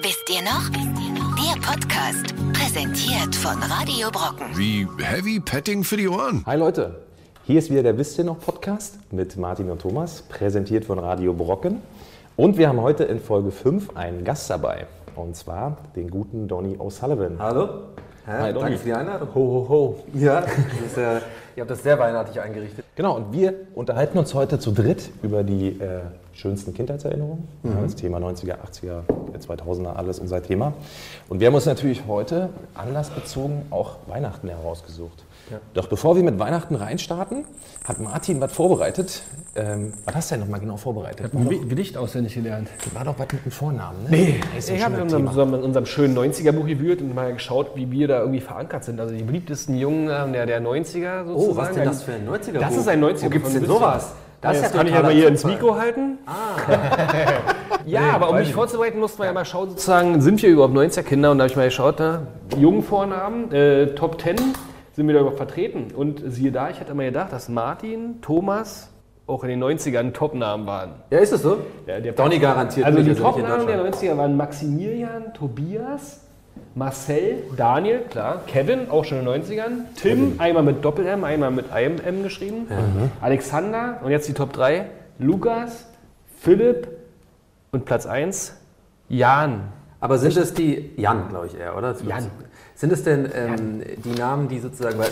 Wisst ihr noch? Der Podcast, präsentiert von Radio Brocken. Wie Heavy Petting für die Ohren. Hi Leute, hier ist wieder der Wisst ihr noch Podcast mit Martin und Thomas, präsentiert von Radio Brocken. Und wir haben heute in Folge 5 einen Gast dabei. Und zwar den guten Donny O'Sullivan. Hallo. Hi. Danke für die Einladung. Ho, ho, ho. Ja, ist, äh, ihr habt das sehr weihnachtlich eingerichtet. Genau, und wir unterhalten uns heute zu dritt über die äh, schönsten Kindheitserinnerungen. Ja, das Thema 90er, 80er, 2000er, alles unser Thema. Und wir haben uns natürlich heute anlassbezogen auch Weihnachten herausgesucht. Ja. Doch bevor wir mit Weihnachten reinstarten, hat Martin was vorbereitet. Ähm, was hast du denn nochmal genau vorbereitet? War doch, Ein Gedicht auswendig gelernt. war doch was mit dem Vornamen, ne? Nee, Das ist ein ich habe in unserem, Thema. unserem, schönen 90er-Buch gewühlt und mal geschaut, wie wir da irgendwie verankert sind. Also die beliebtesten Jungen äh, der, der 90er sozusagen. Oh, was denn das für ein 90er Das ist ein 90er Wo gibt's von denn sowas? Das jetzt kann ich aber hier ins. Mikro halten. ja, aber um mich vorzubereiten, mussten wir ja mal schauen, sozusagen, sind wir überhaupt 90er Kinder? Und da habe ich mal geschaut, ne? jungen Vornamen, äh, Top 10 sind wir da überhaupt vertreten. Und siehe da, ich hätte mal gedacht, dass Martin, Thomas auch in den 90ern Topnamen waren. Ja, ist es so? Ja, der Donny garantiert Also die Topnamen der Deutschland. 90er waren Maximilian, Tobias, Marcel, Daniel, klar, Kevin, auch schon in den 90ern, Tim, einmal mit Doppel-M, einmal mit einem M geschrieben, Alexander und jetzt die Top 3, Lukas, Philipp und Platz 1, Jan. Aber sind es die, Jan, glaube ich eher, oder? Jan. Sind es denn ähm, die Namen, die sozusagen, weil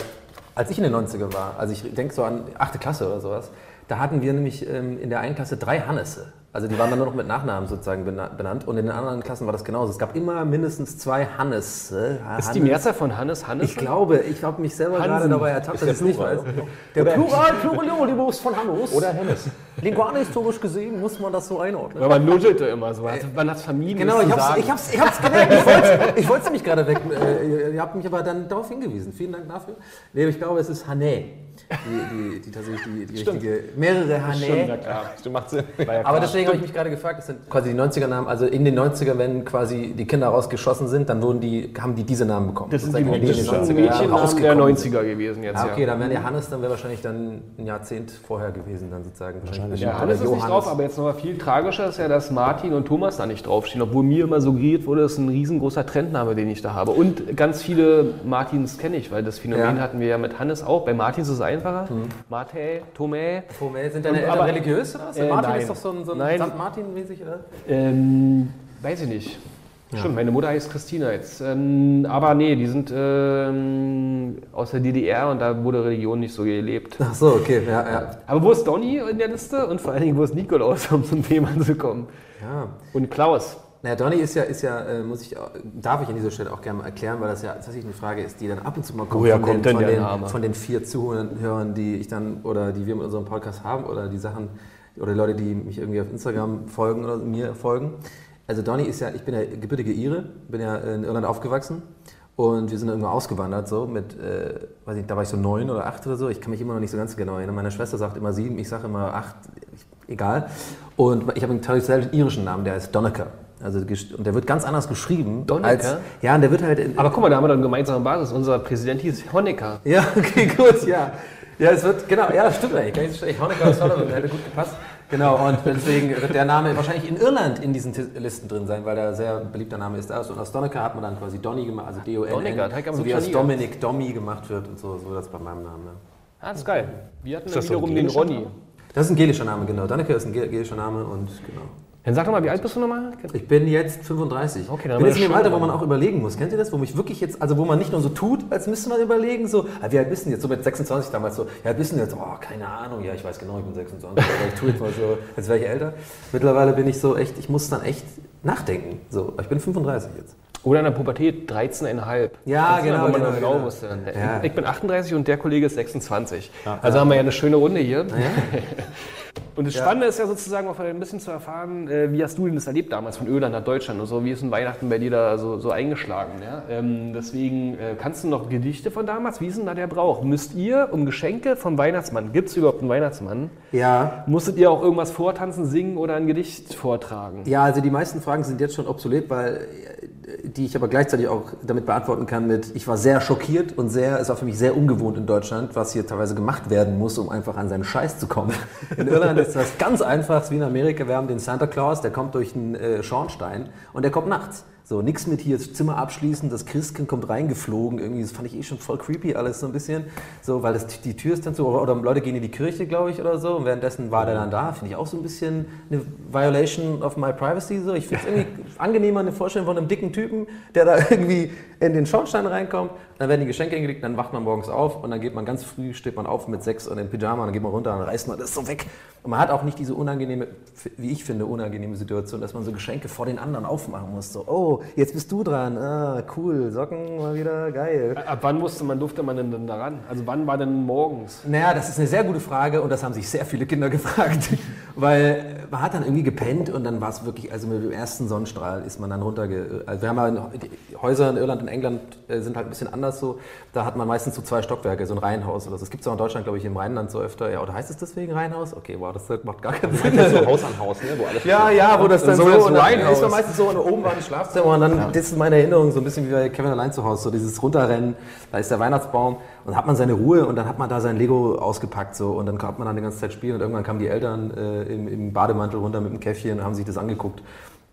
als ich in den 90er war, also ich denke so an 8. Klasse oder sowas, da hatten wir nämlich ähm, in der einen Klasse drei Hannesse. Also die waren dann nur noch mit Nachnamen sozusagen bena- benannt und in den anderen Klassen war das genauso. Es gab immer mindestens zwei Hannesse. Ist die Mehrzahl von Hannes Hannes? Ich glaube, ich habe mich selber Hansen. gerade dabei ertappt, dass ich es nicht weiß. Der Plural Pluralibus von Hannus. Oder Hennes. Lingualhistorisch gesehen muss man das so einordnen. Weil man nuddelte immer so. Also Man hat vermieden, Genau, es ich hab's, sagen. ich hab's, ich hab's gemerkt. Ich wollte, ich wollte nämlich gerade weg. Äh, ihr habt mich aber dann darauf hingewiesen. Vielen Dank dafür. Nee, ich glaube, es ist Hané. Die, die, die tatsächlich die, die richtige. Mehrere Stimmt, ja Hané. klar. Stimmt, macht Sinn. War ja Aber deswegen habe ich mich gerade gefragt, das sind quasi die 90er-Namen. Also in den 90er, wenn quasi die Kinder rausgeschossen sind, dann wurden die, haben die diese Namen bekommen. Das die, das in den sind 90er Jahren Mädchennamen der rausgekommen sind. 90er gewesen jetzt. Ah, okay, ja. dann wäre der Hannes, dann wäre wahrscheinlich dann ein Jahrzehnt vorher gewesen, dann sozusagen. Wahrscheinlich. Ja, Hannes ist nicht drauf, aber jetzt noch mal viel tragischer ist ja, dass Martin und Thomas da nicht draufstehen, obwohl mir immer suggeriert wurde, das ist ein riesengroßer Trendname, den ich da habe. Und ganz viele Martins kenne ich, weil das Phänomen Ja. hatten wir ja mit Hannes auch. Bei Martins ist es einfacher. Mate, Tome. Tomé, sind deine Eltern Aber- religiös oder was? Äh, Martin nein. ist doch so ein, so ein. St. Martin-mäßig, oder? Ähm, weiß ich nicht. Stimmt, meine Mutter heißt Christina jetzt. Ähm, aber nee, die sind ähm, aus der DDR und da wurde Religion nicht so gelebt. Ach so, okay, ja, ja. Aber wo ist Donny in der Liste? Und vor allen Dingen, wo ist Nikolaus, um zum Thema zu kommen? ja. Und Klaus. Naja, Donny ist ja, ist ja äh, muss ich, auch- darf ich an dieser Stelle auch gerne mal erklären, weil das ja tatsächlich eine Frage ist, die dann ab und zu mal kommt, Woher von, kommt den, von, den, von den vier Zuhörern, die ich dann oder die wir mit unserem Podcast haben oder die Sachen oder die Leute, die mich irgendwie auf Instagram folgen oder mir folgen. Also Donny ist ja, ich bin ja gebürtige Ire, bin ja in Irland aufgewachsen und wir sind irgendwo ausgewandert so mit, äh, weiß nicht, da war ich so neun oder acht oder so. Ich kann mich immer noch nicht so ganz genau erinnern. Meine Schwester sagt immer sieben, ich sage immer acht, ich, egal. Und ich habe einen traditionellen irischen Namen, der heißt Donecker. Also und der wird ganz anders geschrieben. Als, ja, und der wird halt in, Aber guck mal, da haben wir doch eine gemeinsame Basis. Unser Präsident hieß Honecker. ja, okay, gut, ja. Ja, es wird, genau, ja, das stimmt eigentlich. Honecker und Sullivan hätte gut gepasst. Genau, und deswegen wird der Name wahrscheinlich in Irland in diesen Listen drin sein, weil der ein sehr beliebter Name ist. Und aus Donecker hat man dann quasi Donny gemacht, also D-O-N-N, so wie aus. Dominic Dommy gemacht wird und so, so das bei meinem Namen. Ja. Ah, das ist geil. Wir hatten dann wiederum den Ronny. Name? Das ist ein gelischer Name, genau. Donnecker ist ein gel- gelischer Name und genau. Dann sag doch mal, wie alt bist du nochmal? Ich bin jetzt 35. Okay, dann bin jetzt in dem Alter, wo man auch überlegen muss. Kennt ihr das? Wo mich wirklich jetzt, also wo man nicht nur so tut, als müsste man überlegen, so, ah, wie alt bist du jetzt? So mit 26 damals so, ja, bist du jetzt? Oh, keine Ahnung, ja, ich weiß genau, ich bin 26, aber ich tue jetzt mal so, als wäre ich älter. Mittlerweile bin ich so echt, ich muss dann echt nachdenken. So, ich bin 35 jetzt. Oder in der Pubertät 13,5. Ja, Das genau, Wo man genau, genau, wusste. Ja. Ich bin 38 und der Kollege ist 26. also haben wir ja eine schöne Runde hier. Und das Spannende ist ja sozusagen auch ein bisschen zu erfahren, äh, wie hast du denn das erlebt damals von Irland nach Deutschland und so, wie ist denn Weihnachten bei dir da so, so eingeschlagen? Ja? Ähm, deswegen äh, kannst du noch Gedichte von damals, wie ist denn da der Brauch? Müsst ihr um Geschenke vom Weihnachtsmann, gibt es überhaupt einen Weihnachtsmann? Ja. Musstet ihr auch irgendwas vortanzen, singen oder ein Gedicht vortragen? Ja, also die meisten Fragen sind jetzt schon obsolet, weil äh, die ich aber gleichzeitig auch damit beantworten kann mit, ich war sehr schockiert und sehr, es war für mich sehr ungewohnt in Deutschland, was hier teilweise gemacht werden muss, um einfach an seinen Scheiß zu kommen. In Irland ist das ganz einfach, wie in Amerika. Wir haben den Santa Claus, der kommt durch einen äh, Schornstein und der kommt nachts. So, nix mit hier das Zimmer abschließen, das Christkind kommt reingeflogen, irgendwie, das fand ich eh schon voll creepy alles so ein bisschen. So, weil das, die Tür ist dann so, oder, oder Leute gehen in die Kirche, glaube ich, oder so, und währenddessen war der dann da, finde ich auch so ein bisschen eine Violation of my privacy. So. Ich finde es irgendwie angenehmer, eine Vorstellung von einem dicken Typen, der da irgendwie in den Schornstein reinkommt, dann werden die Geschenke hingelegt, dann wacht man morgens auf und dann geht man ganz früh, steht man auf mit sechs und in Pyjama, und dann geht man runter und dann reißt man das so weg. Und man hat auch nicht diese unangenehme, wie ich finde, unangenehme Situation, dass man so Geschenke vor den anderen aufmachen muss. So, oh, jetzt bist du dran, ah, cool, Socken mal wieder, geil. Ab wann musste man, durfte man denn daran? Also wann war denn morgens? Naja, das ist eine sehr gute Frage und das haben sich sehr viele Kinder gefragt, weil man hat dann irgendwie gepennt und dann war es wirklich, also mit dem ersten Sonnenstrahl ist man dann runterge... Also wir haben ja Häuser in Irland und England äh, sind halt ein bisschen anders so, da hat man meistens so zwei Stockwerke, so ein Reihenhaus oder so. Das gibt es auch in Deutschland, glaube ich, im Rheinland so öfter. Ja, oder heißt es deswegen Reihenhaus? Okay, wow, das macht gar keinen Sinn. so Haus an Haus, ne? wo alles Ja, ja, wo das dann so, So das und dann Reihenhaus. ist man meistens so und oben war das Schlafzimmer und dann, das ist meine Erinnerung, so ein bisschen wie bei Kevin allein zu Hause, so dieses Runterrennen, da ist der Weihnachtsbaum und dann hat man seine Ruhe und dann hat man da sein Lego ausgepackt so und dann konnte man dann die ganze Zeit spielen und irgendwann kamen die Eltern äh, im, im Bademantel runter mit dem Käffchen und haben sich das angeguckt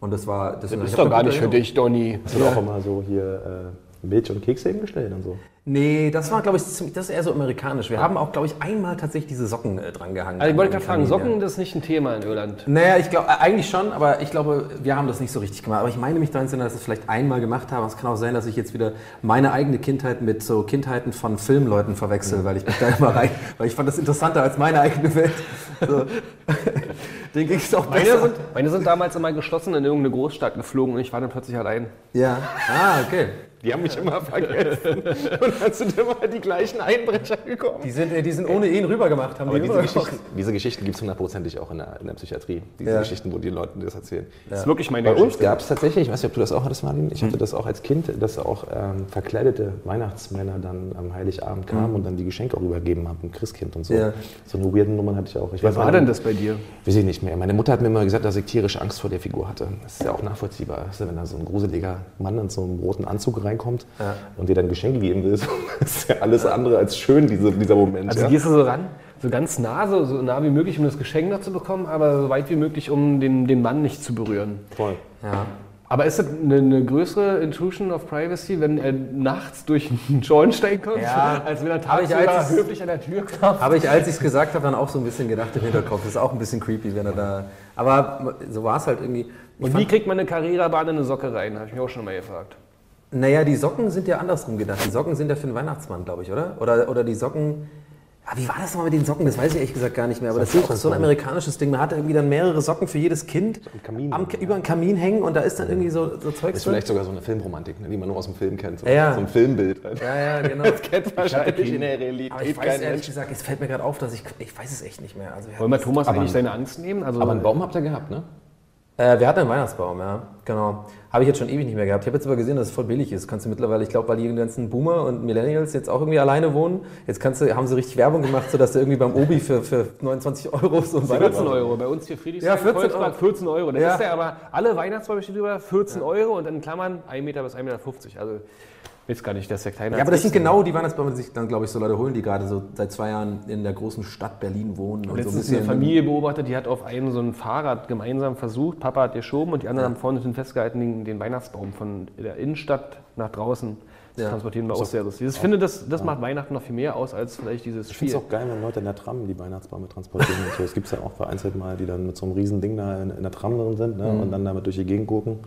und das war... Das, Das ist doch gar nicht für dich, Donny. Hast du auch immer so hier äh, Milch und Kekse hingestellt und so? Nee, das war, glaube ich, ziemlich- das ist eher so amerikanisch. Wir haben auch, glaube ich, einmal tatsächlich diese Socken äh, dran gehangen. Also ich wollte gerade fragen, Socken, das ist nicht ein Thema in Irland. Naja, ich glaube, eigentlich schon, aber ich glaube, wir haben das nicht so richtig gemacht. Aber ich meine mich daran zu erinnern, dass wir es vielleicht einmal gemacht haben. Es kann auch sein, dass ich jetzt wieder meine eigene Kindheit mit so Kindheiten von Filmleuten verwechsel, weil ich mich da immer rein, weil ich fand das interessanter als meine eigene Welt. So. Den ging es auch Meine besser. sind, meine sind damals immer geschlossen in irgendeine Großstadt geflogen und ich war dann plötzlich allein. Ja, ah, okay. Die haben mich immer vergessen. und dann sind immer die gleichen Einbrecher gekommen. Die sind, äh, die sind ohne ihn rübergemacht, haben Aber die diese. Geschichten, diese Geschichten gibt es hundertprozentig auch in der, in der Psychiatrie. Diese Ja. Geschichten, wo die Leuten das erzählen. Das ist wirklich meine Bei uns Geschichte. gab es tatsächlich, ich weiß nicht, ob du das auch hattest, Martin, ich hatte das auch als Kind, dass auch ähm, verkleidete Weihnachtsmänner dann am Heiligabend kamen und dann die Geschenke auch übergeben haben, ein Christkind und so. Ja. So eine weirden Nummern hatte ich auch. Ich Was weiß war denn das bei dir? Weiß ich nicht mehr. Meine Mutter hat mir immer gesagt, dass ich tierische Angst vor der Figur hatte. Das ist ja auch nachvollziehbar. Weißt du, wenn da so ein gruseliger Mann in so einem roten Anzug reinkommt und dir dann Geschenke geben will, das ist ja alles andere als schön, diese, dieser Moment. Also ja. gehst du so ran, so ganz nah, so, so nah wie möglich, um das Geschenk noch zu bekommen, aber so weit wie möglich, um den, den Mann nicht zu berühren. Voll. Ja. Aber ist das eine, eine größere Intrusion of Privacy, wenn er nachts durch einen Schornstein kommt, Ja. als wenn er tagsüber höflich an der Tür klopft? Habe ich, als ich es gesagt habe, dann auch so ein bisschen gedacht im Hinterkopf. Das ist auch ein bisschen creepy, wenn er da. Aber so war es halt irgendwie. Ich Und wie kriegt man eine Carrera-Bahn in eine Socke rein? Habe ich mich auch schon mal gefragt. Naja, die Socken sind ja andersrum gedacht. Die Socken sind ja für den Weihnachtsmann, glaube ich, oder? oder? Oder die Socken. Ja, wie war das nochmal mit den Socken? Das weiß ich ehrlich gesagt gar nicht mehr. Aber das ist auch so ein amerikanisches Ding. Man hat irgendwie dann mehrere Socken für jedes Kind Kamin. am, über einen Kamin hängen und da ist dann irgendwie so, so Zeugs Das ist vielleicht sogar so eine Filmromantik, ne, die man nur aus dem Film kennt. So, Ja, so ein Filmbild. Halt. Ja, ja, genau. kennt wahrscheinlich in der Realität Aber ich weiß ehrlich gesagt, es fällt mir gerade auf, dass ich. Ich weiß es echt nicht mehr. Also wir Wollen wir Thomas Aber- eigentlich seine Angst nehmen? Also, Aber einen Baum habt ihr gehabt, ne? Äh, wir hatten einen Weihnachtsbaum, ja, genau. Habe ich jetzt schon ewig nicht mehr gehabt. Ich habe jetzt aber gesehen, dass es voll billig ist. Kannst du mittlerweile, ich glaube, weil die ganzen Boomer und Millennials jetzt auch irgendwie alleine wohnen, jetzt kannst du, haben sie richtig Werbung gemacht, sodass du irgendwie beim Obi für, für 29 Euro so ein 14 Weihnachtsbaum- Euro. Bei uns hier Friedrichshain, Ja, 14 Volkspark, Euro. 14 Euro. Das Ja. ist ja aber, alle Weihnachtsbäume steht drüber, 14 Euro und in Klammern 1 Meter bis 1,50 Meter. Also, weiß gar nicht, das ist ja kleiner Ja, aber das sind genau die Weihnachtsbäume, die sich dann, glaube ich, so Leute holen, die gerade so seit zwei Jahren in der großen Stadt Berlin wohnen. Und so ein Letztens bisschen eine Familie beobachtet, die hat auf einem so ein Fahrrad gemeinsam versucht. Papa hat geschoben und die anderen haben vorne den festgehalten, den, den Weihnachtsbaum von der Innenstadt nach draußen zu Ja. transportieren. War auch sehr lustig. Ich finde, das, das macht Weihnachten noch viel mehr aus als vielleicht dieses Ich finde Spiel. es auch geil, wenn Leute in der Tram die Weihnachtsbäume transportieren. und so. Es gibt ja auch vereinzelt mal, die dann mit so einem riesen Ding da in, in der Tram drin sind ne? und dann damit durch die Gegend gucken.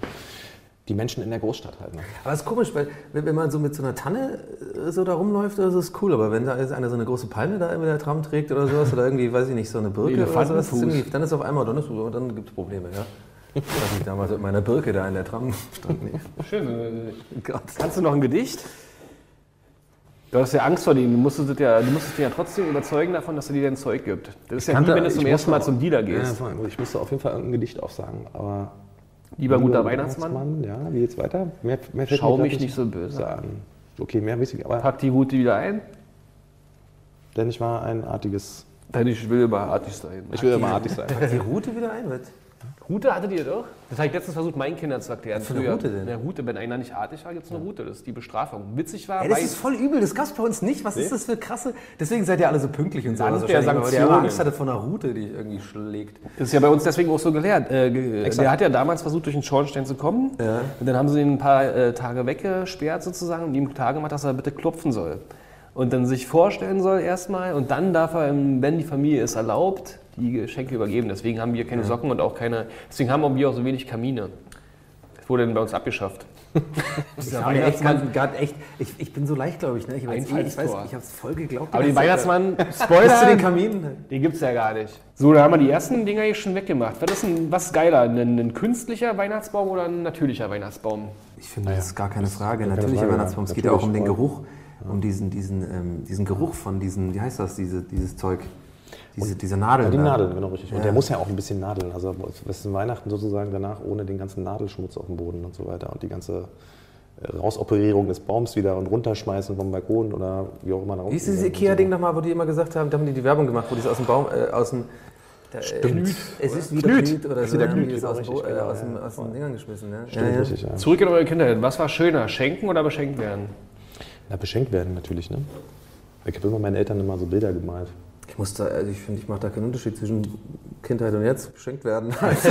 Die Menschen in der Großstadt halt. Ne? Aber es ist komisch, weil wenn man so mit so einer Tanne äh, so da rumläuft, das ist cool. Aber wenn da ist einer so eine große Palme da in der Tram trägt oder sowas oder irgendwie, weiß ich nicht, so eine Birke oder sowas, ist dann ist auf einmal, dann, ist, dann gibt es Probleme, ja. Ich weiß nicht, damals mit meiner Birke da in der Tram stand. Nee. Schön. Gott. Kannst du noch ein Gedicht? Du hast ja Angst vor denen. Du musstest, es ja, du musstest dich ja trotzdem überzeugen davon, dass er dir dein Zeug gibt. Das ist ja wie wenn du zum ich ersten Mal zum Dealer Ja, gehst. voll. ich musste auf jeden Fall irgendein Gedicht aufsagen. Aber Lieber guter Weihnachtsmann, Ja, wie geht's weiter? Mehr, mehr schau mich nicht so böse. sagen. Okay, mehr weiß ich, aber Pack die Route wieder ein. denn ich war ein artiges. Denn ich will immer artig sein. Ich will immer artig sein. Packt die Route wieder ein? Was? Rute hattet ihr doch? Das habe ich letztens versucht, meinen Kindern zu erklären. für eine Route denn? Eine Route, wenn einer nicht artig war, gibt es eine Route. Das ist die Bestrafung. Witzig war, Ey, das ist voll übel, das gab's bei uns nicht. Was ist das für krasse. Deswegen seid ihr alle so pünktlich und so. Land Also der wahrscheinlich, weil ihr Sanktionen. Angst hattet vor einer Route, die irgendwie schlägt. Das ist ja bei uns deswegen auch so gelehrt. Äh, der hat ja damals versucht, durch den Schornstein zu kommen. Und dann haben sie ihn ein paar äh, Tage weggesperrt sozusagen und ihm klar gemacht, dass er bitte klopfen soll. Und dann sich vorstellen soll erstmal und dann darf er, wenn die Familie es erlaubt, die Geschenke übergeben. Deswegen haben wir keine Socken und auch keine, deswegen haben wir auch so wenig Kamine. Das wurde dann bei uns abgeschafft. Ich, hab mir echt, ganz- grad echt, ich, ich bin so leicht, glaube ich. Ne? Ich, eh, ich weiß, ich habe es voll geglaubt. Aber den. Weihnachtsmann, zu Spoiler, den Kaminen. den gibt es ja gar nicht. So, da haben wir die ersten Dinger hier schon weggemacht. Was ist, denn, was geiler, ein, ein künstlicher Weihnachtsbaum oder ein natürlicher Weihnachtsbaum? Ich finde, das ist gar keine Frage. keine Natürlich, Frage, Weihnachtsbaum. Es geht ja auch um den Geruch, um diesen, diesen, ähm, diesen Geruch von diesen, wie heißt das, diese, dieses Zeug? Diese, diese Nadeln. Ja, die. Nadeln, genau richtig. Und Ja. der muss ja auch ein bisschen nadeln. Also es ist Weihnachten sozusagen danach ohne den ganzen Nadelschmutz auf dem Boden und so weiter. Und die ganze äh, Rausoperierung des Baums wieder und runterschmeißen vom Balkon oder wie auch immer. nach Wie ist dieses und so. Ikea-Ding nochmal, wo die immer gesagt haben, da haben die die Werbung gemacht, wo die es aus dem Baum, äh, aus dem... Da, Stimmt. Äh, es ist wieder Knüt. Knüt oder ist so. wieder haben die Knüt, es aus, dem genau, äh, richtig, aus, genau, dem, ja. aus den Dingern geschmissen. Ne? Stimmt, richtig, ja. Zurück in eure Kindheit. Was war schöner, schenken oder beschenkt werden? Na, beschenkt werden natürlich, ne? Ich habe immer meinen Eltern immer so Bilder gemalt. Ich muss da, also ich finde, ich mache da keinen Unterschied zwischen Kindheit und jetzt geschenkt werden. Also,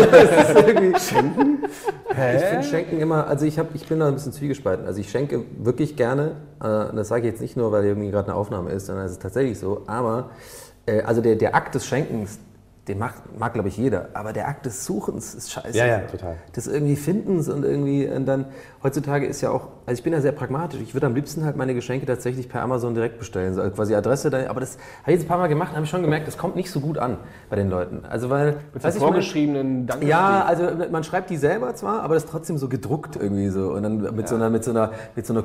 Schenken? Ich finde Schenken immer, also ich, hab, ich bin da ein bisschen zwiegespalten. Also ich schenke wirklich gerne, äh, das sage ich jetzt nicht nur, weil irgendwie gerade eine Aufnahme ist, sondern es ist tatsächlich so, aber äh, also der, der Akt des Schenkens, den mag, mag glaube ich jeder, aber der Akt des Suchens ist scheiße. Ja, ja, total. Des irgendwie Findens und irgendwie, und dann, heutzutage ist ja auch, also ich bin ja sehr pragmatisch, ich würde am liebsten halt meine Geschenke tatsächlich per Amazon direkt bestellen, so quasi Adresse, da, aber das habe ich jetzt ein paar Mal gemacht und habe ich schon gemerkt, das kommt nicht so gut an bei den Leuten. Also weil, Mit weiß ich vorgeschriebenen Danke. ja, also man schreibt die selber zwar, aber das ist trotzdem so gedruckt irgendwie so und dann mit so einer mit so einer mit so einer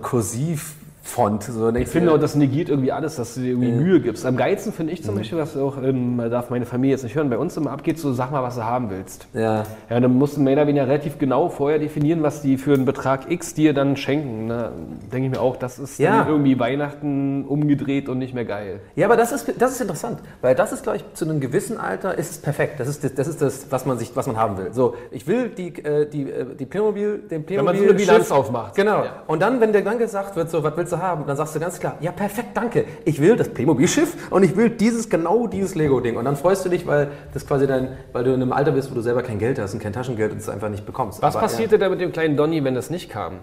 Kursivfont so Ich finde auch, das negiert irgendwie alles, dass du dir irgendwie Mühe gibst. Am geilsten finde ich zum Beispiel, was auch, ähm, darf meine Familie jetzt nicht hören, bei uns immer abgeht, so sag mal, was du haben willst. ja Ja, dann musst du mehr oder weniger relativ genau vorher definieren, was die für einen Betrag X dir dann schenken. Da denke ich mir auch, das ist Ja. dann irgendwie Weihnachten umgedreht und nicht mehr geil. Ja, aber das ist, das ist interessant, weil das ist, glaube ich, zu einem gewissen Alter ist es perfekt. Das ist das, das, ist das was, man sich, was man haben will. So, ich will die, äh, die, äh, die Playmobil, den Playmobil man so eine Bilanz aufmacht. Genau. Ja. Und dann, wenn dir dann gesagt wird, so, was willst du haben, dann sagst du ganz klar, ja, perfekt, danke. Ich will das Playmobil-Schiff und ich will dieses, genau dieses Lego-Ding. Und dann freust du dich, weil das quasi dein, weil du in einem Alter bist, wo du selber kein Geld hast und kein Taschengeld und es einfach nicht bekommst. Was Aber, passierte da mit dem kleinen Donny, wenn das nicht kam?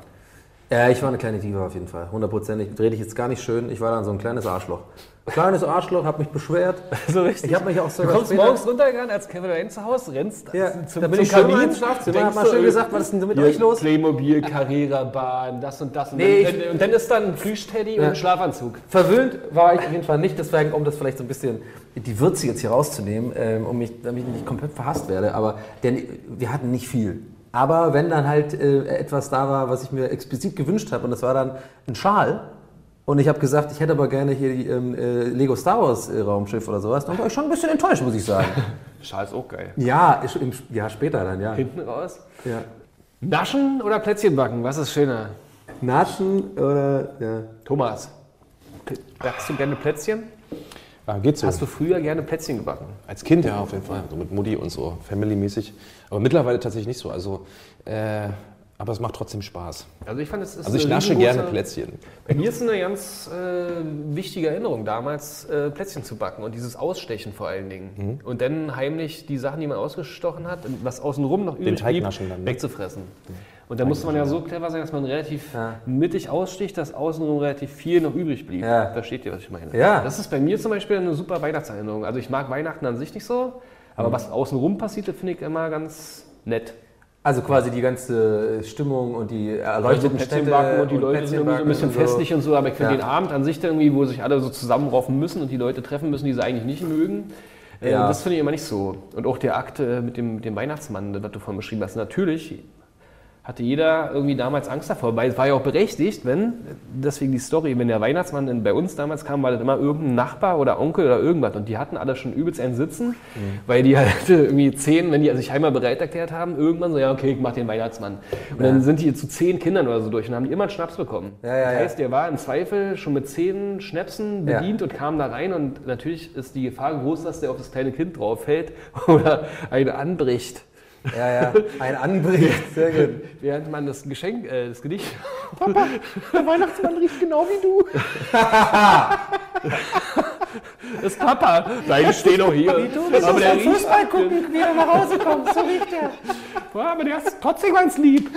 Ja, ich war eine kleine Diva auf jeden Fall. Hundertprozentig. Rede ich jetzt gar nicht schön. Ich war dann so ein kleines Arschloch. Kleines Arschloch, hab mich beschwert. So richtig. Ich habe mich auch Du sogar kommst später- morgens runtergegangen, als Kevin rein zu Hause rennst Ja, zum, da bin zum ich schön Kamin, mal ins Schlafzimmer, hab mal du, schön gesagt, was ist denn mit hier euch los? Playmobil, Carrera-Bahn, das und das. Und, Nee, dann, ich- und dann ist dann ein Plüschteddy und ein Schlafanzug. Verwöhnt war ich auf jeden Fall nicht, deswegen, um das vielleicht so ein bisschen die Würze jetzt hier rauszunehmen, ähm, um mich, damit ich nicht komplett verhasst werde. Aber denn wir hatten nicht viel. Aber wenn dann halt äh, etwas da war, was ich mir explizit gewünscht habe, und das war dann ein Schal, und ich habe gesagt, ich hätte aber gerne hier die ähm, äh, Lego Star Wars äh, Raumschiff oder sowas, dann war ich schon ein bisschen enttäuscht, muss ich sagen. Schal ist auch geil. ja, ist im Jahr später dann, ja. Hinten raus. ja. Naschen oder Plätzchen backen? Was ist schöner? Natschen oder, ja. Thomas, backst du gerne Plätzchen? Ah, geht so. Hast du früher gerne Plätzchen gebacken? Als Kind ja, auf jeden Fall. So mit Mutti und so, family-mäßig. Aber mittlerweile tatsächlich nicht so. Also, äh, aber es macht trotzdem Spaß. Also ich fand, es ist Also ich nasche gerne Plätzchen. Bei mir ist eine ganz äh, wichtige Erinnerung damals, äh, Plätzchen zu backen und dieses Ausstechen vor allen Dingen. Mhm. Und dann heimlich die Sachen, die man ausgestochen hat, was außenrum noch übrig Teig blieb, naschen dann, ne? wegzufressen. Und da musste man ja so clever sein, dass man relativ Ja. mittig aussticht, dass außenrum relativ viel noch übrig blieb. Ja. Versteht ihr, was ich meine? Ja. Das ist bei mir zum Beispiel eine super Weihnachtserinnerung. Also ich mag Weihnachten an sich nicht so, aber Mhm. was außenrum passiert, das finde ich immer ganz nett. Also quasi die ganze Stimmung und die Also erleuchteten Plätzchen Städte und die Leute Plätzchen sind irgendwie so ein bisschen und so. festlich und so, aber ich finde Ja. den Abend an sich dann irgendwie, wo sich alle so zusammenraufen müssen und die Leute treffen müssen, die sie eigentlich nicht mögen, äh, Ja. das finde ich immer nicht so. Und auch der Akt äh, mit dem, dem Weihnachtsmann, was du vorhin beschrieben hast, natürlich hatte jeder irgendwie damals Angst davor, weil es war ja auch berechtigt, wenn, deswegen die Story, wenn der Weihnachtsmann bei uns damals kam, war das immer irgendein Nachbar oder Onkel oder irgendwas und die hatten alle schon übelst einen Sitzen, weil die halt irgendwie zehn, wenn die sich einmal bereit erklärt haben, irgendwann so, ja okay, ich mach den Weihnachtsmann. Und dann sind die zu zehn Kindern oder so durch und haben die immer einen Schnaps bekommen. Ja, ja, das ja. heißt, der war im Zweifel schon mit zehn Schnäpsen Ja. bedient und kam da rein und natürlich ist die Gefahr groß, dass der auf das kleine Kind drauf fällt oder eine anbricht. Ja, ja, ein anbricht. Sehr gut. Während man das Geschenk, äh, das Gedicht. Der Weihnachtsmann riecht genau wie du. Das ist Papa. Nein, steh doch hier. aber der riecht. Fußball gucken, wie er nach Hause kommt. So riecht er. Ja, aber der ist trotzdem ganz lieb.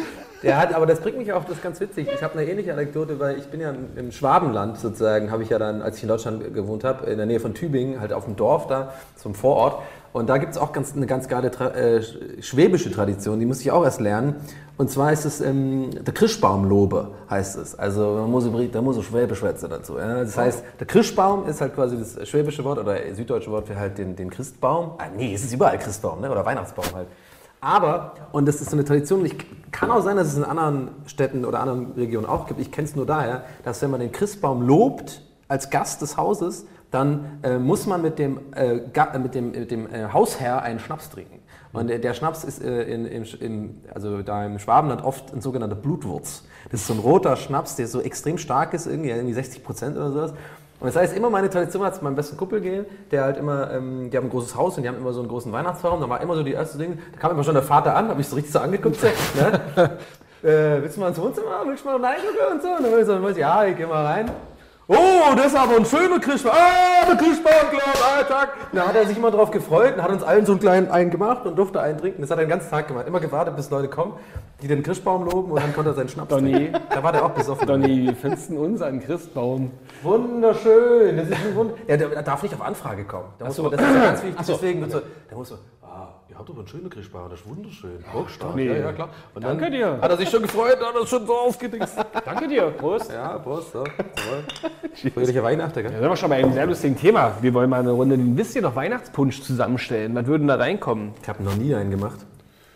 Der hat, aber das bringt mich auch, das ist ganz witzig. Ich habe eine ähnliche Anekdote, weil ich bin ja im- im Schwabenland sozusagen, habe ich ja dann, als ich in Deutschland gewohnt habe, in der Nähe von Tübingen, halt auf dem Dorf da, zum Vorort. Und da gibt es auch ganz, eine ganz geile Tra äh, schwäbische Tradition, die muss ich auch erst lernen. Und zwar ist es ähm, der Krischbaumlobe, heißt es. Also man muss, da muss Schwäbisch schwätzen dazu. Ja? Das heißt, der Krischbaum ist halt quasi das schwäbische Wort oder süddeutsche Wort für halt den, den Christbaum. Ah, nee, es ist überall Christbaum, ne? oder Weihnachtsbaum halt. Aber, und das ist so eine Tradition, ich kann auch sein, dass es in anderen Städten oder anderen Regionen auch gibt, ich kenne es nur daher, dass wenn man den Christbaum lobt als Gast des Hauses, dann äh, muss man mit dem, äh, äh, mit dem, mit dem äh, Hausherr einen Schnaps trinken. Und der, der Schnaps ist äh, in, in, in, also da im Schwabenland oft ein sogenannter Blutwurz. Das ist so ein roter Schnaps, der so extrem stark ist, irgendwie, irgendwie 60 Prozent oder sowas. Und das heißt, immer meine Tradition war zu meinem besten Kumpel gehen, der halt immer, ähm, die haben ein großes Haus und die haben immer so einen großen Weihnachtsraum. Da war immer so die erste Ding, da kam immer schon der Vater an, habe ich so richtig so angeguckt. Ne? äh, willst du mal ins Wohnzimmer? Willst du mal reingucken und so? Und dann war ich so, ja, ich geh mal rein. Oh, das ist aber ein schöner Christbaum. Ah, der Christbaum, klar, ah, Tag. Und Da hat er sich immer drauf gefreut und hat uns allen so einen kleinen einen gemacht und durfte einen trinken. Das hat er den ganzen Tag gemacht. Immer gewartet, bis Leute kommen, die den Christbaum loben und dann konnte er seinen Schnaps Donny. trinken. Da war der auch besoffen. Donny, wie findest du unseren Christbaum? Wunderschön, das ist ein Wunder. Ja, der, der darf nicht auf Anfrage kommen. Da muss man, das ist ja ganz wichtig. Deswegen wird so, der muss so, ah, ihr habt aber einen schönen Christbaum, das ist wunderschön. Oh, stark. Nee. Ja, ja, klar. Und dann Danke dir. hat er sich schon gefreut, hat er schon so aufgedingst. Danke dir. Prost. Ja, Prost, so. Fröhliche Weihnachten, gell? sind wir schon bei einem sehr lustigen Thema. Wir wollen mal eine Runde, wisst ihr noch, Weihnachtspunsch zusammenstellen. Was würden da reinkommen? Ich habe noch nie einen gemacht.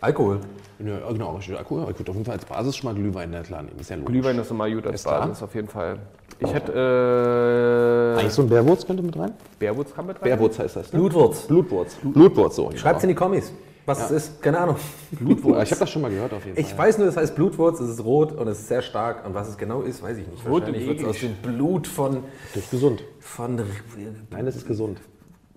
Alkohol. Ja, genau, richtig. Alkohol. Ich würde auf jeden Fall als Basis schon mal Glühwein da klar nehmen. Ist ja logisch. Glühwein ist immer gut als Ist klar. Basis auf jeden Fall. Ich hätte Eigentlich so ein Bärwurz könnte mit rein? äh, Bärwurz kann mit rein. Bärwurz heißt das. Ne? Blutwurz. Blutwurz. Blutwurz, so. Schreibt in die Kommis, was es ist. Keine Ahnung. Blutwurz. Ich habe das schon mal gehört auf jeden Ich Fall. weiß nur, das heißt Blutwurz, es ist rot und es ist sehr stark. Und was es genau ist, weiß ich nicht. Rot Wahrscheinlich wird es aus dem Blut von, Das ist gesund. von Nein, das ist gesund.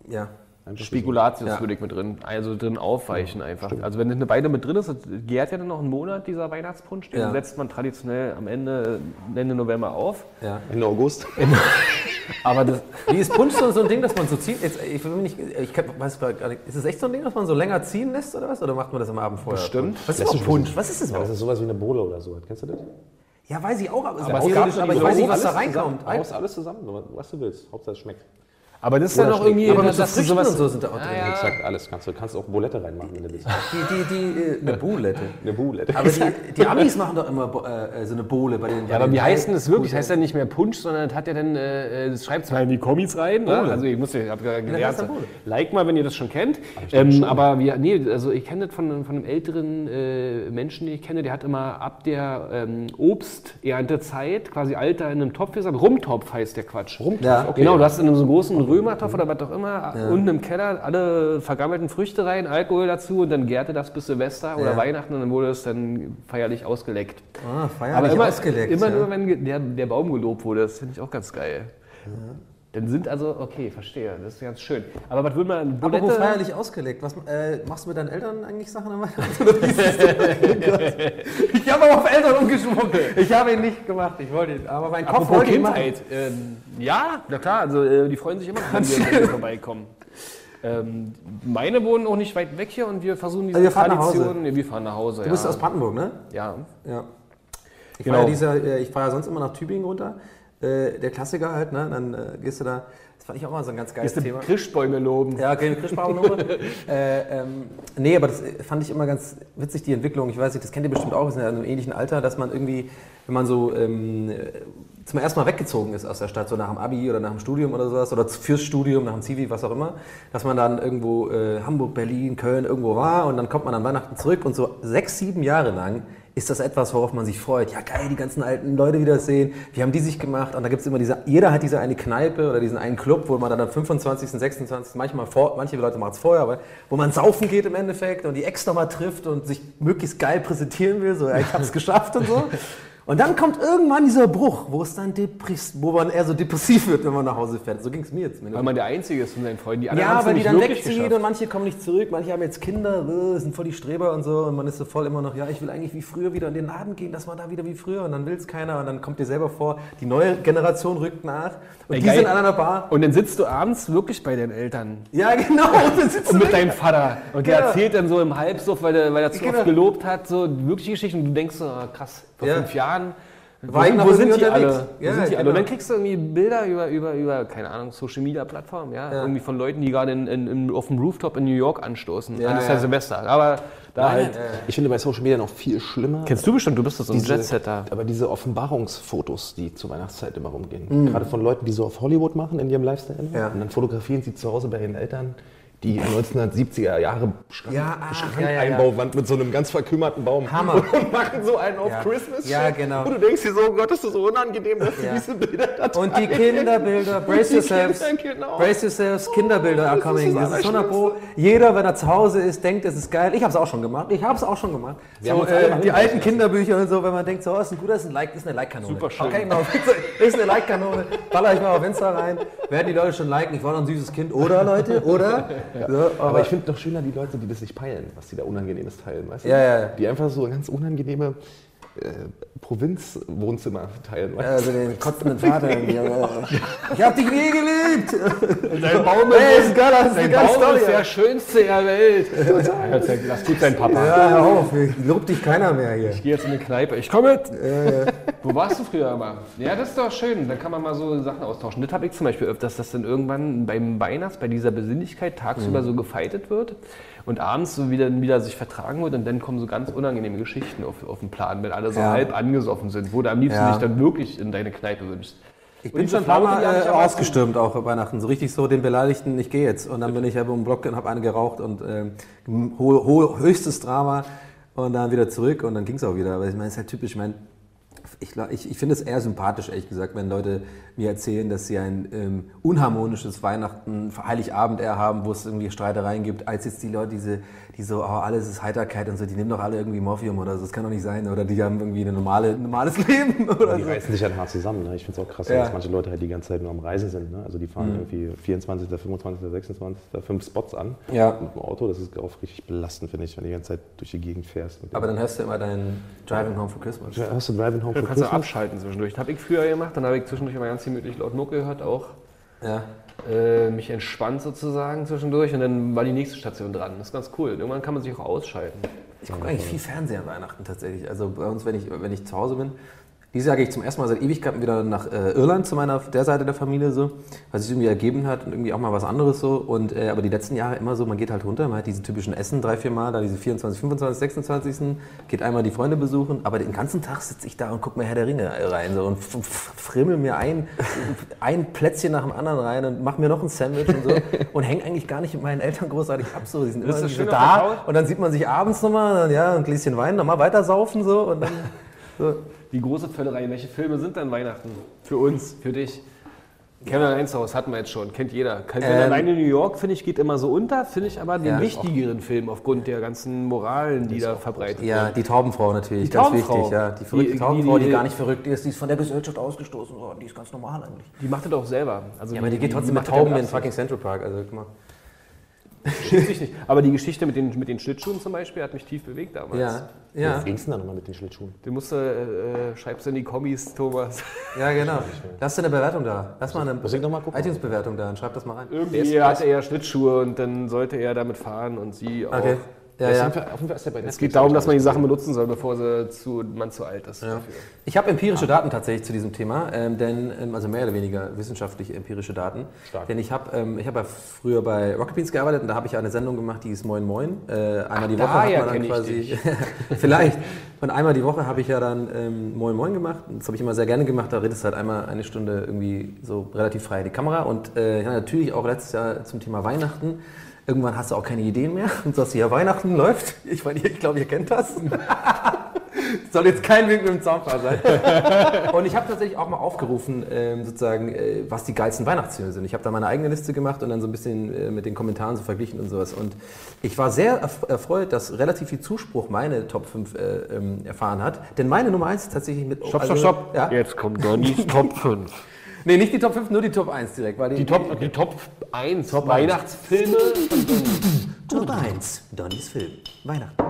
ja. Spekulatius Ja. würde ich mit drin, also drin aufweichen einfach. Also wenn eine Weile mit drin ist, gärt ja dann noch einen Monat, dieser Weihnachtspunsch, den Ja. setzt man traditionell am Ende, Ende November auf. ja. Ende August. Aber das, Wie ist Punsch so, so ein Ding, dass man so zieht? Jetzt, ich will mich nicht, ich kann, weiß gar nicht, ist es echt so ein Ding, dass man so länger ziehen lässt oder was? Oder macht man das am Abend vorher? Bestimmt. Was ist Punsch? Was ist das Ja, das ist sowas wie eine Bohle oder so. Kennst du das? Ja, weiß ich auch, aber, Aber aber, es gab aber schon ich weiß nicht, was da reinkommt. Zusammen, Haus alles zusammen, was du willst. Hauptsache es schmeckt. Aber das ist ja noch irgendwie, Aber mit so Früchten sowas, und so sind da auch drin. ja. Exakt, alles kannst du. Kannst auch Bulette reinmachen, wenn du willst. Die, die, die, äh, eine Bulette. Eine Bulette. Aber die, die Amis machen doch immer bo- äh, so eine Bohle bei den. Ja, aber wie heißt denn das wirklich? Das heißt ja nicht mehr Punsch, sondern das hat ja dann, äh, das schreibt mal in die Kommis rein. Ne? Also ich muss, ich habe ja gelernt. Like mal, wenn ihr das schon kennt. Ähm, aber wir, nee, also ich kenne das von, von einem älteren äh, Menschen, den ich kenne, der hat immer ab der ähm, Obsterntezeit quasi Alter in einem Topf gesagt. Rumtopf heißt der Quatsch. Rumtopf, Ja. okay. Genau, du hast in einem so großen Römertopf oder was auch immer, unten im Keller alle vergammelten Früchte rein, Alkohol dazu und dann gärte das bis Silvester oder Ja. Weihnachten und dann wurde es dann feierlich ausgeleckt. Ah, Aber feierlich immer, ausgeleckt. immer ja. nur, wenn der, der Baum gelobt wurde, das finde ich auch ganz geil. Dann sind also, okay, verstehe, das ist ganz schön. Aber was würde man, Aber wo Bulette, feierlich ausgelegt? Was äh, machst du mit deinen Eltern eigentlich Sachen am Weihnachten? Denn? ich habe aber auf Eltern umgeschwungen. Ich habe ihn nicht gemacht. Ich wollte ihn. Aber mein Kopf apropos wollte. Kindheit, ähm, ja, na klar, also äh, die freuen sich immer, wenn wir, wenn wir vorbeikommen. Ähm, meine wohnen auch nicht weit weg hier und wir versuchen diese Also Hause? Tradition, nee, wir fahren nach Hause, Du ja. bist aus Brandenburg, ne? ja. Ja. Ich Genau. fahre ja, dieser, äh, fahr ja sonst immer nach Tübingen runter. Äh, der Klassiker halt, ne? Dann äh, gehst du da. Das fand ich auch mal so ein ganz geiles Ist Thema. Christbäume loben. Ja, okay, Krischbauernummer. äh, ähm, nee, aber das äh, fand ich immer ganz witzig, die Entwicklung. Ich weiß nicht, das kennt ihr bestimmt auch, ja in einem ähnlichen Alter, dass man irgendwie, wenn man so ähm, äh, zum ersten Mal weggezogen ist aus der Stadt, so nach dem Abi oder nach dem Studium oder sowas, oder fürs Studium, nach dem Zivi, was auch immer, dass man dann irgendwo äh, Hamburg, Berlin, Köln irgendwo war und dann kommt man an Weihnachten zurück und so sechs, sieben Jahre lang ist das etwas, worauf man sich freut. Ja, geil, die ganzen alten Leute wiedersehen. Wie haben die sich gemacht? Und da gibt es immer diese, jeder hat diese eine Kneipe oder diesen einen Club, wo man dann am 25., 26., manchmal vor, manche Leute machen es vorher, aber wo man saufen geht im Endeffekt und die Ex nochmal trifft und sich möglichst geil präsentieren will, so, ja, ich hab's geschafft und so. Und dann kommt irgendwann dieser Bruch, wo es dann depress wo man eher so depressiv wird, wenn man nach Hause fährt. So ging es mir jetzt. Weil man der Einzige ist von seinen Freunden. Die anderen Ja, weil die dann wegziehen und manche kommen nicht zurück, manche haben jetzt Kinder, äh, sind voll die Streber und so und man ist so voll immer noch, ja, ich will eigentlich wie früher wieder in den Laden gehen, dass man da wieder wie früher und dann will es keiner und dann kommt dir selber vor, die neue Generation rückt nach und Ey, die geil. sind an einer Bar. Und dann sitzt du abends wirklich bei deinen Eltern. Ja, genau. Und dann sitzt Und mit deinem Vater. Und der Genau. erzählt dann so im Halbsuff, weil, der, weil er zu Genau. oft gelobt hat, so wirkliche Geschichten. Und du denkst so, ah, krass, vor Ja. fünf Jahren. Wo sind, wo sind die alle? Wo Ja, sind die alle? genau. Und dann kriegst du irgendwie Bilder über, über, über keine Ahnung, Social Media Plattformen, ja? Ja. Irgendwie von Leuten, die gerade in, in, in, auf dem Rooftop in New York anstoßen. Ja, das ist ja. Silvester. Aber da halt. Ich finde bei Social Media noch viel schlimmer. Kennst du bestimmt, du bist so ein diese- Jetsetter. Aber diese Offenbarungsfotos, die zur Weihnachtszeit immer rumgehen. Mhm. Gerade von Leuten, die so auf Hollywood machen in ihrem Lifestyle. Ja. Und dann fotografieren sie zu Hause bei ihren Eltern die 1970er Jahre Schrank, Ja, ach, Schrankeinbauwand mit so einem ganz verkümmerten Baum. Hammer. Und machen so einen auf Ja. Christmas. Ja, genau. Und du denkst dir so, oh Gott, ist das so unangenehm, dass du Ja. diese Bilder da Und die Kinderbilder, brace yourselves, Kinder, genau. brace yourselves, Kinderbilder are das ist coming. das ist 100 Pro. Jeder, wenn er zu Hause ist, denkt, es ist geil. Ich habe es auch schon gemacht. Ich habe es auch schon gemacht. So, äh, die alten. Kinderbücher und so, wenn man denkt, so, oh, ist ein guter, ist ein Like, ist eine Like-Kanone. Super schön. Okay, genau. Ist eine Like-Kanone. Baller ich mal auf Insta rein. Werden die Leute schon liken. Ich war doch ein süßes Kind. Oder, Leute? Oder? So, Aber ich finde noch schöner die Leute, die das nicht peilen, was die da Unangenehmes teilen, weißt du? Ja, ja, ja. Die einfach so ganz unangenehme Provinzwohnzimmer teilen, weißt du? Also den kotzenden Vater. ich hab dich nie geliebt. Dein Baum Ey, ist geil, das ist Dein Baum Story. ist der schönste der Welt. Lass gut sein Papa. Ja, hör auf. Lobt dich keiner mehr hier. Ich gehe jetzt in die Kneipe. Ich komme mit. Wo warst du früher immer? Ja, das ist doch schön. Dann kann man mal so Sachen austauschen. Das habe ich zum Beispiel öfters, dass dann irgendwann beim Weihnachts, bei dieser Besinnlichkeit tagsüber Mhm. so gefeitet wird und abends so wieder, wieder sich vertragen wird und dann kommen so ganz unangenehme Geschichten auf, auf den Plan, wenn alle so Ja. halb angesoffen sind, wo du am liebsten Ja. dich dann wirklich in deine Kneipe wünschst. Ich bin schon ein paar Mal äh, ausgestürmt, auch bei Weihnachten. So richtig so den Beleidigten, ich gehe jetzt. Und dann bin ich aber im Block und habe eine geraucht und ähm, ho ho höchstes Drama. Und dann wieder zurück und dann ging es auch wieder. Aber ich meine, es ist halt typisch. Ich meine, ich, ich, ich finde es eher sympathisch, ehrlich gesagt, wenn Leute mir erzählen, dass sie ein ähm, unharmonisches Weihnachten, Heiligabend eher haben, wo es irgendwie Streitereien gibt, als jetzt die Leute, diese, die so, oh, alles ist Heiterkeit und so, die nehmen doch alle irgendwie Morphium oder so, das kann doch nicht sein. Oder die haben irgendwie ein normale, normales Leben oder Die so. reißen sich halt hart zusammen. Ne? Ich finde es auch krass, Ja. dass manche Leute halt die ganze Zeit nur am Reisen sind. Ne? Also die fahren Mhm. irgendwie 24., 25., 26., fünf Spots an Ja. mit dem Auto. Das ist auch richtig belastend, finde ich, wenn du die ganze Zeit durch die Gegend fährst. Aber dann hörst du immer deinen Driving Home for Christmas. Ja, hast du Driving Home for kannst du abschalten zwischendurch. Das habe ich früher gemacht. Dann habe ich zwischendurch immer ganz gemütlich laut Mucke gehört auch. Ja. äh, mich entspannt sozusagen zwischendurch und dann war die nächste Station dran. Das ist ganz cool. Irgendwann kann man sich auch ausschalten. Ich gucke eigentlich viel Fernsehen an Weihnachten tatsächlich. Also bei uns, wenn ich, wenn ich zu Hause bin. Dieses Jahr gehe ich zum ersten Mal seit Ewigkeiten wieder nach äh, Irland zu meiner der Seite der Familie so, was sich irgendwie ergeben hat und irgendwie auch mal was anderes so. Und äh, aber die letzten Jahre immer so, man geht halt runter, man hat diese typischen Essen drei, vier Mal, da diese 24, 25, 26. geht einmal die Freunde besuchen, aber den ganzen Tag sitze ich da und gucke mir Herr der Ringe rein so und frimmel mir ein, ein Plätzchen nach dem anderen rein und mache mir noch ein Sandwich und so und hänge eigentlich gar nicht mit meinen Eltern großartig ab so. Die sind immer so da und dann sieht man sich abends nochmal, ja, ein Gläschen Wein, nochmal weiter saufen so und dann so. Die große Völlerei. Welche Filme sind dann Weihnachten? Für uns, für dich? Kevin allein zu Hause hatten wir jetzt schon, kennt jeder. Kevin Ähm, allein in New York, finde ich, geht immer so unter, finde ich aber den Ja. wichtigeren Film aufgrund der ganzen Moralen, die da verbreitet Ja, werden. die Taubenfrau natürlich, Die ganz Taubenfrau. wichtig, ja. Die verrückte Die- Taubenfrau, die, die- gar nicht verrückt ist, die ist von der Gesellschaft ausgestoßen worden, die ist ganz normal eigentlich. Die macht das auch selber. Also Ja, aber die geht trotzdem mit ja Tauben in fucking Central Park, also guck mal. Schießt sich nicht. Aber die Geschichte mit den, mit den Schlittschuhen zum Beispiel hat mich tief bewegt damals. Ja, ja, ging's denn da nochmal mit den Schlittschuhen? Du musst, äh, äh, schreibst in die Kommis, Thomas. ja, genau. Lass dir eine Bewertung da. Lass mal eine iTunes-Bewertung da und schreib das mal rein. Irgendwie hatte er Schlittschuhe und dann sollte er damit fahren und sie auch. Okay. Ja, Auf ja. jeden Fall- auf jeden Fall ist der bei Es geht darum, dass man die Sachen benutzen soll, bevor sie zu, man zu alt ist. Dafür. Ich habe empirische Daten tatsächlich zu diesem Thema, ähm, denn, ähm, also mehr oder weniger wissenschaftliche empirische Daten. Stark. Denn ich habe ähm, ich hab ja früher bei Rocket Beans gearbeitet und da habe ich ja eine Sendung gemacht, die ist Moin Moin. Äh, einmal die Woche hat man dann ich quasi. vielleicht. Und einmal die Woche habe ich ja dann ähm, Moin Moin gemacht. Das habe ich immer sehr gerne gemacht. Da redest du halt einmal eine Stunde irgendwie so relativ frei in die Kamera. Und äh, ja, natürlich auch letztes Jahr zum Thema Weihnachten. Irgendwann hast du auch keine Ideen mehr und sagst, ja, Weihnachten läuft. Ich meine, ich glaube, ihr kennt das. Soll jetzt kein Wink mit dem Zaunpfahl sein. und ich habe tatsächlich auch mal aufgerufen, ähm, sozusagen, äh, was die geilsten Weihnachtsfilme sind. Ich habe da meine eigene Liste gemacht und dann so ein bisschen äh, mit den Kommentaren so verglichen und sowas. Und ich war sehr erf erfreut, dass relativ viel Zuspruch meine Top 5 äh, ähm, erfahren hat. Denn meine Nummer 1 ist tatsächlich mit. Stopp, also- stopp, stopp. Ja? Jetzt kommt Donnys Top 5. Nee, nicht die Top 5, nur die Top 1 direkt. Weil Die Top, die Top 1 Weihnachtsfilme. Top 1, Donnys Film. Weihnachten.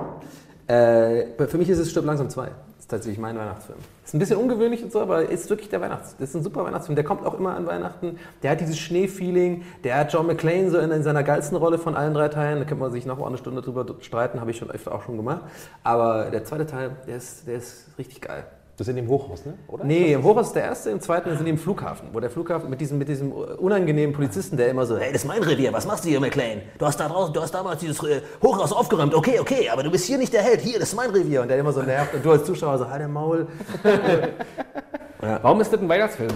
Äh, für mich ist es Stirb langsam 2. Das ist tatsächlich mein Weihnachtsfilm. Ist ein bisschen ungewöhnlich und so, aber ist wirklich der Weihnachts. Das ist ein super Weihnachtsfilm. Der kommt auch immer an Weihnachten. Der hat dieses Schneefeeling. Der hat John McClane so in, in seiner geilsten Rolle von allen drei Teilen. Da könnte man sich noch mal eine Stunde drüber streiten. Habe ich schon öfter auch schon gemacht. Aber der zweite Teil, der ist, der ist richtig geil. Das ist in dem Hochhaus, ne? Oder? Nee, im Hochhaus ist der erste, im zweiten sind die im Flughafen, wo der Flughafen mit diesem, mit diesem unangenehmen Polizisten, der immer so, hey, das ist mein Revier. Was machst du hier, McLean? Du hast da draußen, du hast damals dieses äh, Hochhaus aufgeräumt. Okay, okay, aber du bist hier nicht der Held. Hier, das ist mein Revier. und der immer so nervt und du als Zuschauer so, halt der Maul. Warum ist das ein Weihnachtsfilm?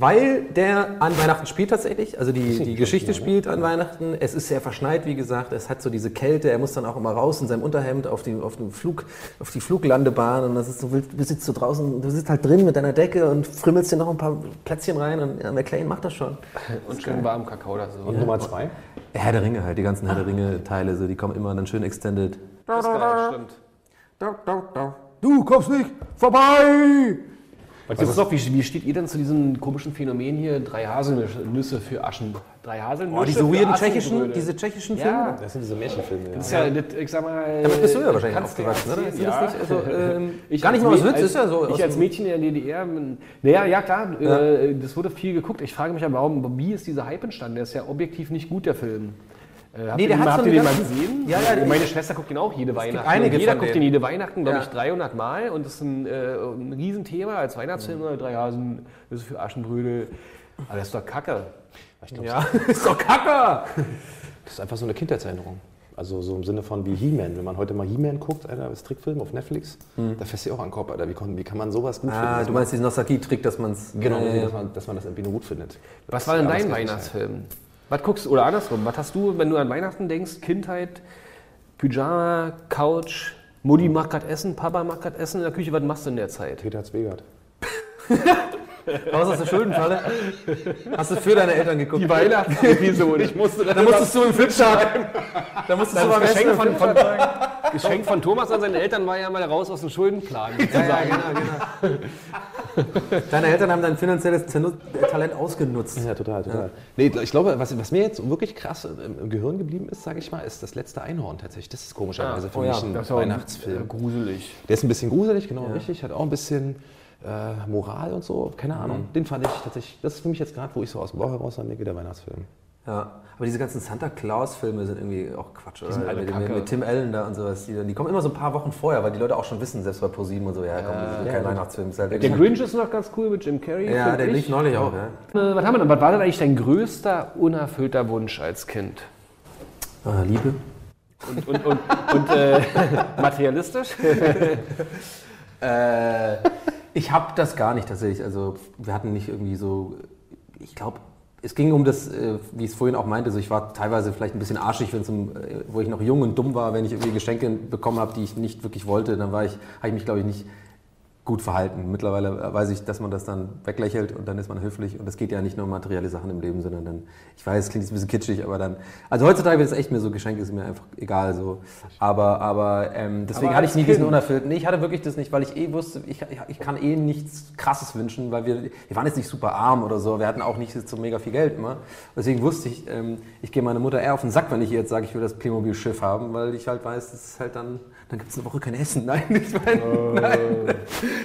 Weil der an Weihnachten spielt tatsächlich, also die, die Geschichte spielt an Weihnachten. Es ist sehr verschneit, wie gesagt. Es hat so diese Kälte. Er muss dann auch immer raus in seinem Unterhemd auf die, auf den Flug, auf die Fluglandebahn. Und das ist so, du sitzt so draußen, du sitzt halt drin mit deiner Decke und frimmelst dir noch ein paar Plätzchen rein. Und ja, McLean macht das schon. Und schön warm Kakao da so. Und Nummer zwei? Herr der Ringe halt, die ganzen Herr der Ringe-Teile, so, die kommen immer dann schön extended. Das ist geil, stimmt. Du kommst nicht vorbei! Was ist doch, wie, wie steht ihr denn zu diesem komischen Phänomen hier? Drei Haselnüsse für Aschen. Drei Haselnüsse Oh, diese für weirden tschechischen, diese tschechischen Filme? Ja, Das sind diese Märchenfilme. Ja. das ist ja, das, ich sag mal. Damit bist du ja wahrscheinlich aufgewachsen, oder? das ja. nicht, also, ähm, Ich gar nicht mal Mäd- Witz, als- ist ja so. Ich als Mädchen in der DDR, naja, ja klar, Äh, das wurde viel geguckt. Ich frage mich aber, warum, wie ist dieser Hype entstanden? Der ist ja objektiv nicht gut, der Film. Äh, habt Nee, ihr der den, hat so habt ihr den mal gesehen? Ja, ja, Meine ich- Schwester guckt ihn auch jede Weihnachten. einige jeder guckt ihn jede Weihnachten, glaube Ja. ich, 300 Mal. Und das ist ein, äh, ein Riesenthema als Weihnachtsfilm. Mhm. Drei Hasen, das ist für Aschenbrödel. Aber das ist doch Kacke. Ich glaub, Ja, ist doch Kacke! Das ist einfach so eine Kindheitserinnerung. Also so im Sinne von wie He-Man. Wenn man heute mal He-Man guckt, Alter, als Trickfilm auf Netflix, da fässt du auch an den Kopf, Alter. Wie, kon- wie kann man sowas gut finden? Ah, Dass du meinst diesen Nostalgie-Trick, dass man es. Genau, Äh, dass, man, dass man das irgendwie nur gut findet. Was war denn dein das kann Weihnachtsfilm? Was guckst du, oder andersrum, was hast du, wenn du an Weihnachten denkst, Kindheit, Pyjama, Couch, Mutti macht grad Essen, Papa macht grad Essen in der Küche, was machst du in der Zeit? Peter Zwegert. raus aus der Schuldenfalle. Hast du für deine Eltern geguckt? Weihnachtsepisode. Ich musste Da musstest du im Flipchart. Da musstest du Essen Geschenk von, von. Geschenk von Thomas an seine Eltern war ja mal raus aus dem Schuldenplan. Ja, ja, genau, genau. Deine Eltern haben dein finanzielles Zenu- Talent ausgenutzt. Ja, total, total. Nee, ich glaube, was, was mir jetzt wirklich krass im, Gehirn geblieben ist, sage ich mal, ist das letzte Einhorn tatsächlich. Das ist komischerweise für oh mich ja, ein Weihnachtsfilm. äh, gruselig. Der ist ein bisschen gruselig, genau richtig. Hat auch ein bisschen äh, Moral und so. Keine Ahnung. Den fand ich tatsächlich, das ist für mich jetzt gerade, wo ich so aus dem Bauch heraus dann denke, der Weihnachtsfilm. Ja, aber diese ganzen Santa Claus-Filme sind irgendwie auch Quatsch, oder? sind alle mit, mit, Kacke. mit Tim Allen da und sowas. Die, die kommen immer so ein paar Wochen vorher, weil die Leute auch schon wissen, selbst bei ProSieben und so, ja, komm, das ist kein Weihnachtsfilm. Ist halt Der Grinch ist noch ganz cool mit Jim Carrey. ja, der ich. lief neulich auch, ja. Äh, Was haben wir denn? Was war denn eigentlich dein größter unerfüllter Wunsch als Kind? Ah, Liebe. Und, und, und, und äh, materialistisch? Äh, ich habe das gar nicht tatsächlich. Also wir hatten nicht irgendwie so, ich glaube, es ging um das, äh, wie ich es vorhin auch meinte, so ich war teilweise vielleicht ein bisschen arschig, wenn es um, äh, wo ich noch jung und dumm war, wenn ich irgendwie Geschenke bekommen habe, die ich nicht wirklich wollte, dann war ich, habe ich mich glaube ich nicht gut verhalten. Mittlerweile weiß ich, dass man das dann weglächelt und dann ist man höflich. Und es geht ja nicht nur um materielle Sachen im Leben, sondern dann, ich weiß, es klingt jetzt ein bisschen kitschig, aber dann, also heutzutage wird es echt mir so, Geschenke ist mir einfach egal so, aber, aber ähm, deswegen Aber hatte ich nie diesen unerfüllten, nee, ich hatte wirklich das nicht, weil ich eh wusste, ich, ich, kann eh nichts krasses wünschen, weil wir, wir waren jetzt nicht super arm oder so, wir hatten auch nicht so mega viel Geld immer, deswegen wusste ich, ähm, ich gehe meiner Mutter eher auf den Sack, wenn ich ihr jetzt sage, ich will das Playmobil-Schiff haben, weil ich halt weiß, das ist halt dann, dann gibt es eine Woche kein Essen, nein, ich meine, nein,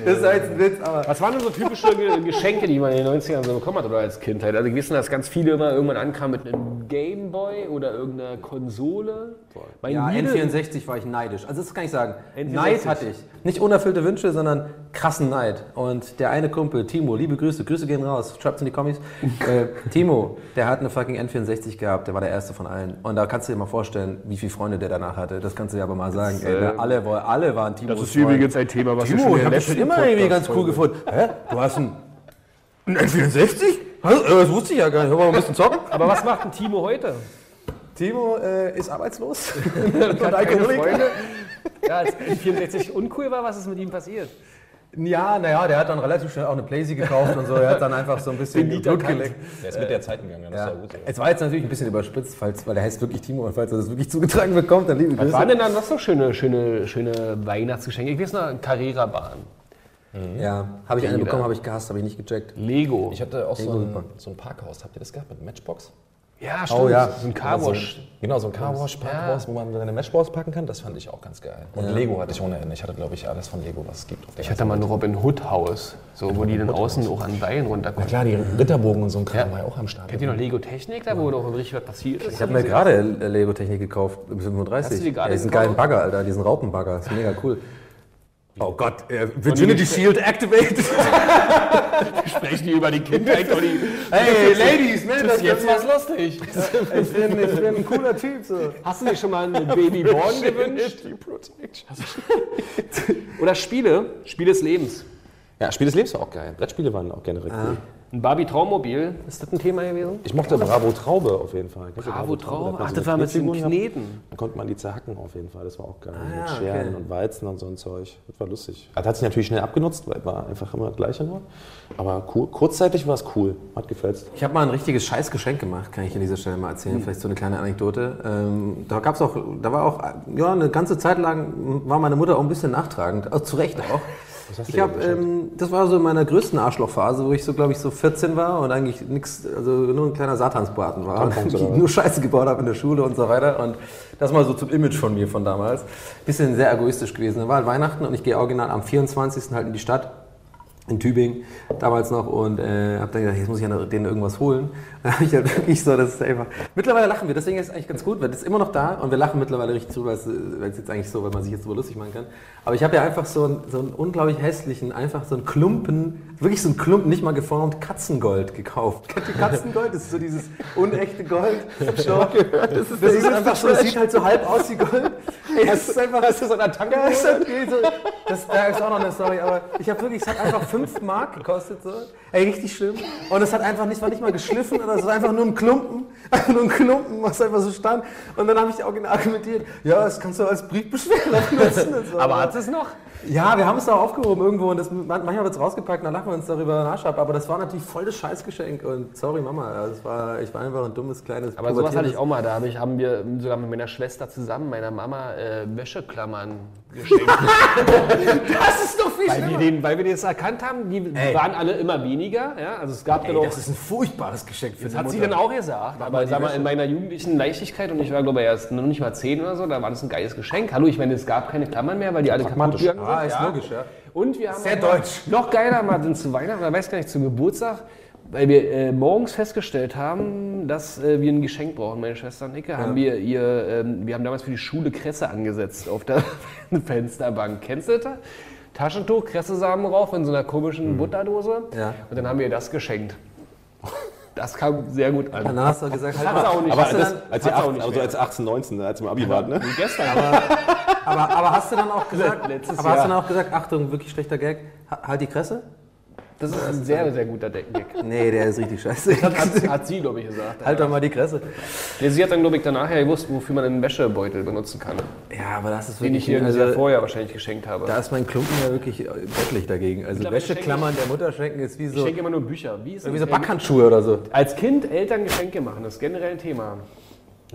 das ist halt ein Witz, aber... Was waren denn so typische Ge- Geschenke, die man in den 90ern so bekommen hat oder als Kindheit? Also wir wissen, dass ganz viele immer irgendwann ankamen mit einem Gameboy oder irgendeiner Konsole. Mein Ja, jede- N64 war ich neidisch. Also das kann ich sagen. N64. Neid hatte ich. Nicht unerfüllte Wünsche, sondern krassen Neid. Und der eine Kumpel, Timo, liebe Grüße, Grüße gehen raus, schreibt's in die Kommis. äh, Timo, der hat eine fucking N64 gehabt, der war der erste von allen. Und da kannst du dir mal vorstellen, wie viele Freunde der danach hatte. Das kannst du dir aber mal sagen. Ey, ne? alle, alle waren Timo. Das ist übrigens ein Thema, was wir Timo, schon ich in der das schon letzten immer irgendwie ganz cool gefunden. Hä? Du hast einen, einen N64? Was? Äh, Das wusste ich ja gar nicht. Wir mal ein bisschen zocken? Aber was macht ein Timo heute? Timo äh, ist arbeitslos. Keine Freunde? Ja, als N64 uncool war, was ist mit ihm passiert? Ja, naja, der hat dann relativ schnell auch eine Playsee gekauft und so. Er hat dann einfach so ein bisschen Blut geleckt. Der ist mit der Zeit gegangen, das Ja. ist ja gut. so. Es war jetzt natürlich ein bisschen überspitzt, falls, weil der heißt wirklich Timo und falls er das wirklich zugetragen bekommt, dann liebe Was Grüße. waren denn dann noch so schöne, schöne, schöne Weihnachtsgeschenke? Ich weiß noch, Carrera-Bahn, Ja, habe ich eine bekommen, habe ich gehasst, habe ich nicht gecheckt. Lego. Ich hatte auch so Lego ein, super. so ein Parkhaus. Habt ihr das gehabt mit Matchbox? Ja, stimmt. Oh ja. So ein Carwash. Genau, so ein Carwash, Parkhaus, wo man seine Matchbox packen kann. Das fand ich auch ganz geil. Und Lego hatte ich ohne Ende. Ich hatte, glaube ich, alles von Lego, was es gibt. auf der Ich hatte mal ein. Robin Hood Haus, so, wo die dann außen auch an Seilen Na runterkommen. klar, die Ritterbogen und so ein Kram war ja auch am Start. Kennt ihr noch Lego Technik, da wo doch richtig was passiert ist? Ich habe mir gerade äh, Lego-Technik gekauft, im 35. Hast du die gerade ja, diesen gekauft? geilen Bagger, Alter, diesen Raupenbagger. ist mega cool. Oh Gott, äh, Virginity Shield activated. sprechen die über die Kindheit, Olli. Hey, Ladies, meldet Das ist jetzt was lustig. Ich bin, ich bin ein cooler Typ. So. Hast du dir schon mal ein Babyborn gewünscht? Oder Spiele? Spiel des Lebens. Ja, Spiel des Lebens war auch geil. Brettspiele waren auch generell cool. Ein Barbie Traummobil, ist das ein Thema gewesen? Ich mochte Bravo Traube auf jeden Fall. Bravo Da Traube? man Ach, das war mit den. Kneten. Da konnte man die zerhacken auf jeden Fall. Das war auch geil. ja, mit Scheren okay. und Weizen und so ein Zeug. Das war lustig. Das hat sich natürlich schnell abgenutzt, weil es war einfach immer das Gleiche nur. Aber cool. kurzzeitig war es cool. Hat gefällt. Ich habe mal ein richtiges Scheißgeschenk gemacht, kann ich an dieser Stelle mal erzählen. Vielleicht so eine kleine Anekdote. Ähm, da gab's auch, da war auch, ja, eine ganze Zeit lang war meine Mutter auch ein bisschen nachtragend. Also, zu Recht auch. Ich habe, geschenkt? ähm, das war so in meiner größten Arschlochphase, wo ich so, glaube ich, so 14 war und eigentlich nichts, also nur ein kleiner Satansbraten war. Tampons, nur Scheiße gebaut habe in der Schule und so weiter. Und das mal so zum Image von mir von damals. Bisschen sehr egoistisch gewesen. Da war halt Weihnachten und ich gehe original am 24. halt in die Stadt in Tübingen damals noch und äh, habe dann gedacht, jetzt muss ich ja denen irgendwas holen. Dann habe ich halt wirklich so, das ist einfach. Mittlerweile lachen wir, deswegen ist es eigentlich ganz gut, weil das ist immer noch da und wir lachen mittlerweile richtig drüber, weil es jetzt eigentlich so, weil man sich jetzt drüber lustig machen kann. Aber ich habe ja einfach so einen, so einen unglaublich hässlichen, einfach so einen Klumpen, wirklich so einen Klumpen, nicht mal geformt, Katzengold gekauft. Kennt ihr Katzengold? Das ist so dieses unechte Gold. So. Das ist, das ist einfach so, das sieht halt so halb aus wie Gold. Ey, das ist einfach. Das ist so eine Tanke. Ja, ist okay, so. das, da ist auch noch eine Story, aber ich habe wirklich, es hat einfach 5 Mark gekostet. So. Ey, richtig schlimm. Und es hat einfach nicht, war nicht mal geschliffen oder war einfach nur ein Klumpen. Nur ein Klumpen, was einfach so stand. Und dann habe ich original argumentiert, ja, das kannst du als Briefbeschwerer benutzen. Und so. Aber hat es noch? Ja, wir haben es da aufgehoben irgendwo und das, manchmal wird es rausgepackt, dann lachen wir uns darüber nach ab. Aber das war natürlich voll das Scheißgeschenk und sorry Mama, das war, ich war einfach ein dummes kleines Aber sowas hatte ich auch mal. Da hab ich, haben wir sogar mit meiner Schwester zusammen, meiner Mama, äh, Wäscheklammern geschenkt. Das ist doch viel weil, wir den, weil wir das erkannt haben, die Ey. waren alle immer weniger. Ja? Also es gab dann Ey, auch. das ist ein furchtbares Geschenk für Das hat sie Mutter. dann auch gesagt. Aber sag mal, in meiner jugendlichen Leichtigkeit, und ich war glaube ich erst noch nicht mal zehn oder so, da war das ein geiles Geschenk. Hallo, ich meine, es gab keine Klammern mehr, weil die alle kaputt gegangen sind. Ah, ist logisch, ja. Und wir haben Sehr deutsch. noch geiler mal zu Weihnachten, oder weiß gar nicht, zu Geburtstag, weil wir äh, morgens festgestellt haben, dass äh, wir ein Geschenk brauchen, meine Schwester und ich, haben wir ihr, ähm, wir haben damals für die Schule Kresse angesetzt auf der Fensterbank. Kennst du das? Taschentuch, Kressesamen drauf in so einer komischen Butterdose. Ja. Und dann haben wir ihr das geschenkt. Das kam sehr gut an. Dann hast du gesagt, halt mal. auch nicht. Aber Hast du das, dann- als ihr hat's auch 18, nicht also als ihr 18, 19, als im Abi wart, ne? Wie gestern. Aber, aber hast du dann auch gesagt, Letztes aber hast du Jahr. dann auch gesagt, Achtung, wirklich schlechter Gag, ha- halt die Kresse? Das ist ein sehr, sehr guter Deckengag. Nee, der ist richtig scheiße. Hat, hat sie, glaube ich, gesagt. halt doch mal die Kresse. Ja, sie hat dann, glaube ich, danach ja gewusst, wofür man einen Wäschebeutel benutzen kann. Ja, aber das ist Den ich wirklich, ihr also, vorher wahrscheinlich geschenkt habe. da ist mein Klumpen ja wirklich äh, göttlich dagegen. Also Wäscheklammern der Mutter schenken ist wie ich so, schenke immer nur Bücher. Wie ist wie so das? Backhandschuhe oder so. Als Kind Eltern Geschenke machen, das ist generell ein Thema.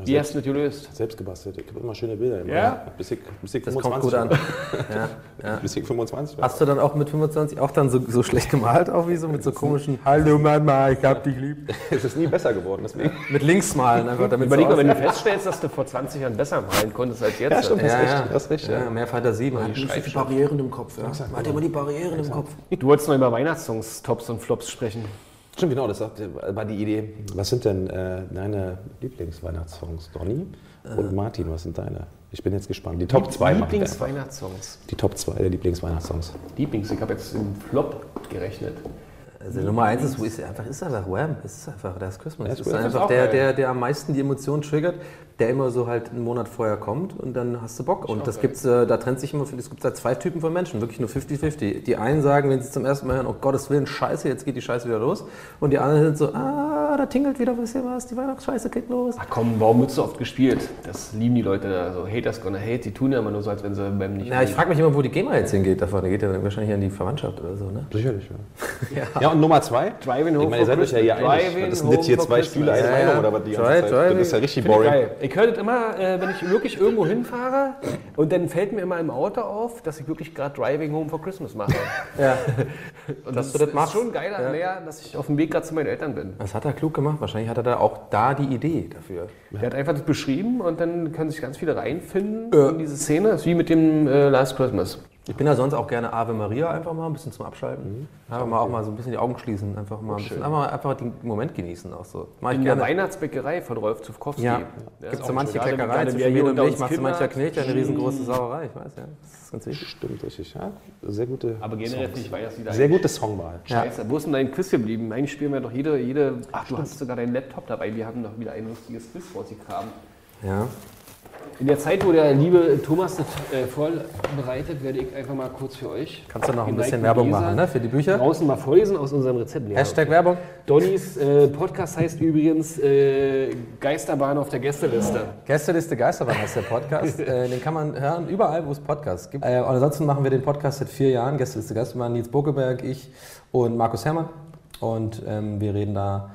Wie hast du das gelöst? Selbst gebastelt. Ich habe immer schöne Bilder. Immer. Ja? Bis ich, bis ich Das 25 kommt gut an. war. Ja. Bis ich 25 war. Hast du dann auch mit 25 auch dann so, so schlecht gemalt, auch wie so mit so komischen Hallo Mama, ich hab dich lieb. Es ist nie besser geworden, deswegen. Mit links malen einfach, damit Überleg mal, so wenn du feststellst, dass du vor 20 Jahren besser malen konntest als jetzt. stimmt. ja, hast recht, ja. hast recht, ja. ja. mehr Fantasie, man hat nicht so viele. Barrieren im Kopf. Ja. Man hat immer die Barrieren im Kopf. Du wolltest noch über Weihnachtssongs, Tops und Flops sprechen. Stimmt, genau, das war die Idee. Was sind denn äh, deine Lieblingsweihnachtssongs, Donny? Und Martin, was sind deine? Ich bin jetzt gespannt. Die Top 2 machen wir einfach. Lieblingsweihnachtssongs. Die Top 2 der Lieblingsweihnachtssongs. Lieblings, ich habe jetzt im Flop gerechnet. Also Nummer eins ist, ist einfach, ist einfach Wham. Es ist einfach, das Christmas. Ja, Es das ist ist einfach der, der, der am meisten die Emotionen triggert, der immer so halt einen Monat vorher kommt und dann hast du Bock. Und das gibt's, äh, da trennt sich immer, es gibt da zwei Typen von Menschen, wirklich nur 50-50. Die einen sagen, wenn sie zum ersten Mal hören, oh Gottes Willen, scheiße, jetzt geht die Scheiße wieder los. Und die anderen sind so, ah, da tingelt wieder ein bisschen was, die Weihnachtsscheiße geht los. Ach komm, warum wird so oft gespielt? Das lieben die Leute da. So Haters gonna hate. Die tun ja immer nur so, als wenn sie beim nicht. Na, ich frage mich immer, wo die GEMA jetzt hingeht davon. Die geht ja wahrscheinlich an die Verwandtschaft oder so, ne? Sicherlich, ja. ja. Und Nummer zwei? Driving Home Ich meine, ihr seid euch ja hier einig. Das sind jetzt hier zwei. Stühle, eine Ja, Meinung ja. oder was die ganze Zeit? Das ist ja richtig boring. Ich höre das immer, äh, wenn ich wirklich irgendwo hinfahre und dann fällt mir immer im Auto auf, dass ich wirklich gerade Driving Home for Christmas mache. Ja. Und das, ist schon geiler mehr, dass ich auf dem Weg gerade zu meinen Eltern bin. Das hat er klug gemacht. Wahrscheinlich hat er da auch da die Idee dafür. Der hat einfach das beschrieben und dann können sich ganz viele reinfinden in diese Szene. Das ist wie mit dem äh, Last Christmas. Ich bin ja sonst auch gerne Ave Maria einfach mal ein bisschen zum Abschalten. Einfach mal auch mal so ein bisschen die Augen schließen, einfach mal ein bisschen, einfach, einfach den Moment genießen auch so. Mach ich In der gerne. Weihnachtsbäckerei von Rolf Zufkowski. Ja, Ja, gibt ist so manche Kleckerei zwischen hier und macht so Kinder mancher. Knete eine riesengroße Sauerei, ich weiß ja. Das ist ganz wichtig. Stimmt, richtig. Ja, sehr gute, Aber generell finde ich Weihnachtslieder sehr gute Songwahl. Scheiße, wo ist denn dein Quiz geblieben? Eigentlich spielen wir doch jede, jede Ach, du hast sogar deinen Laptop dabei. Wir haben doch wieder ein lustiges Quiz rausgegraben. Ja. In der Zeit, wo der liebe Thomas das äh, vorbereitet, werde ich einfach mal kurz für euch. Kannst du noch ein bisschen Werbung Leser machen, ne, für die Bücher? Draußen mal vorlesen aus unserem Rezept. Hashtag Werbung. Donnys äh, Podcast heißt übrigens äh, Geisterbahn auf der Gästeliste. Gästeliste Geisterbahn heißt der Podcast. äh, den kann man hören überall, wo es Podcasts gibt. Äh, und ansonsten machen wir den Podcast seit vier Jahren. Gästeliste Geisterbahn, Nils Bokeberg, ich und Markus Herrmann. Und ähm, wir reden da,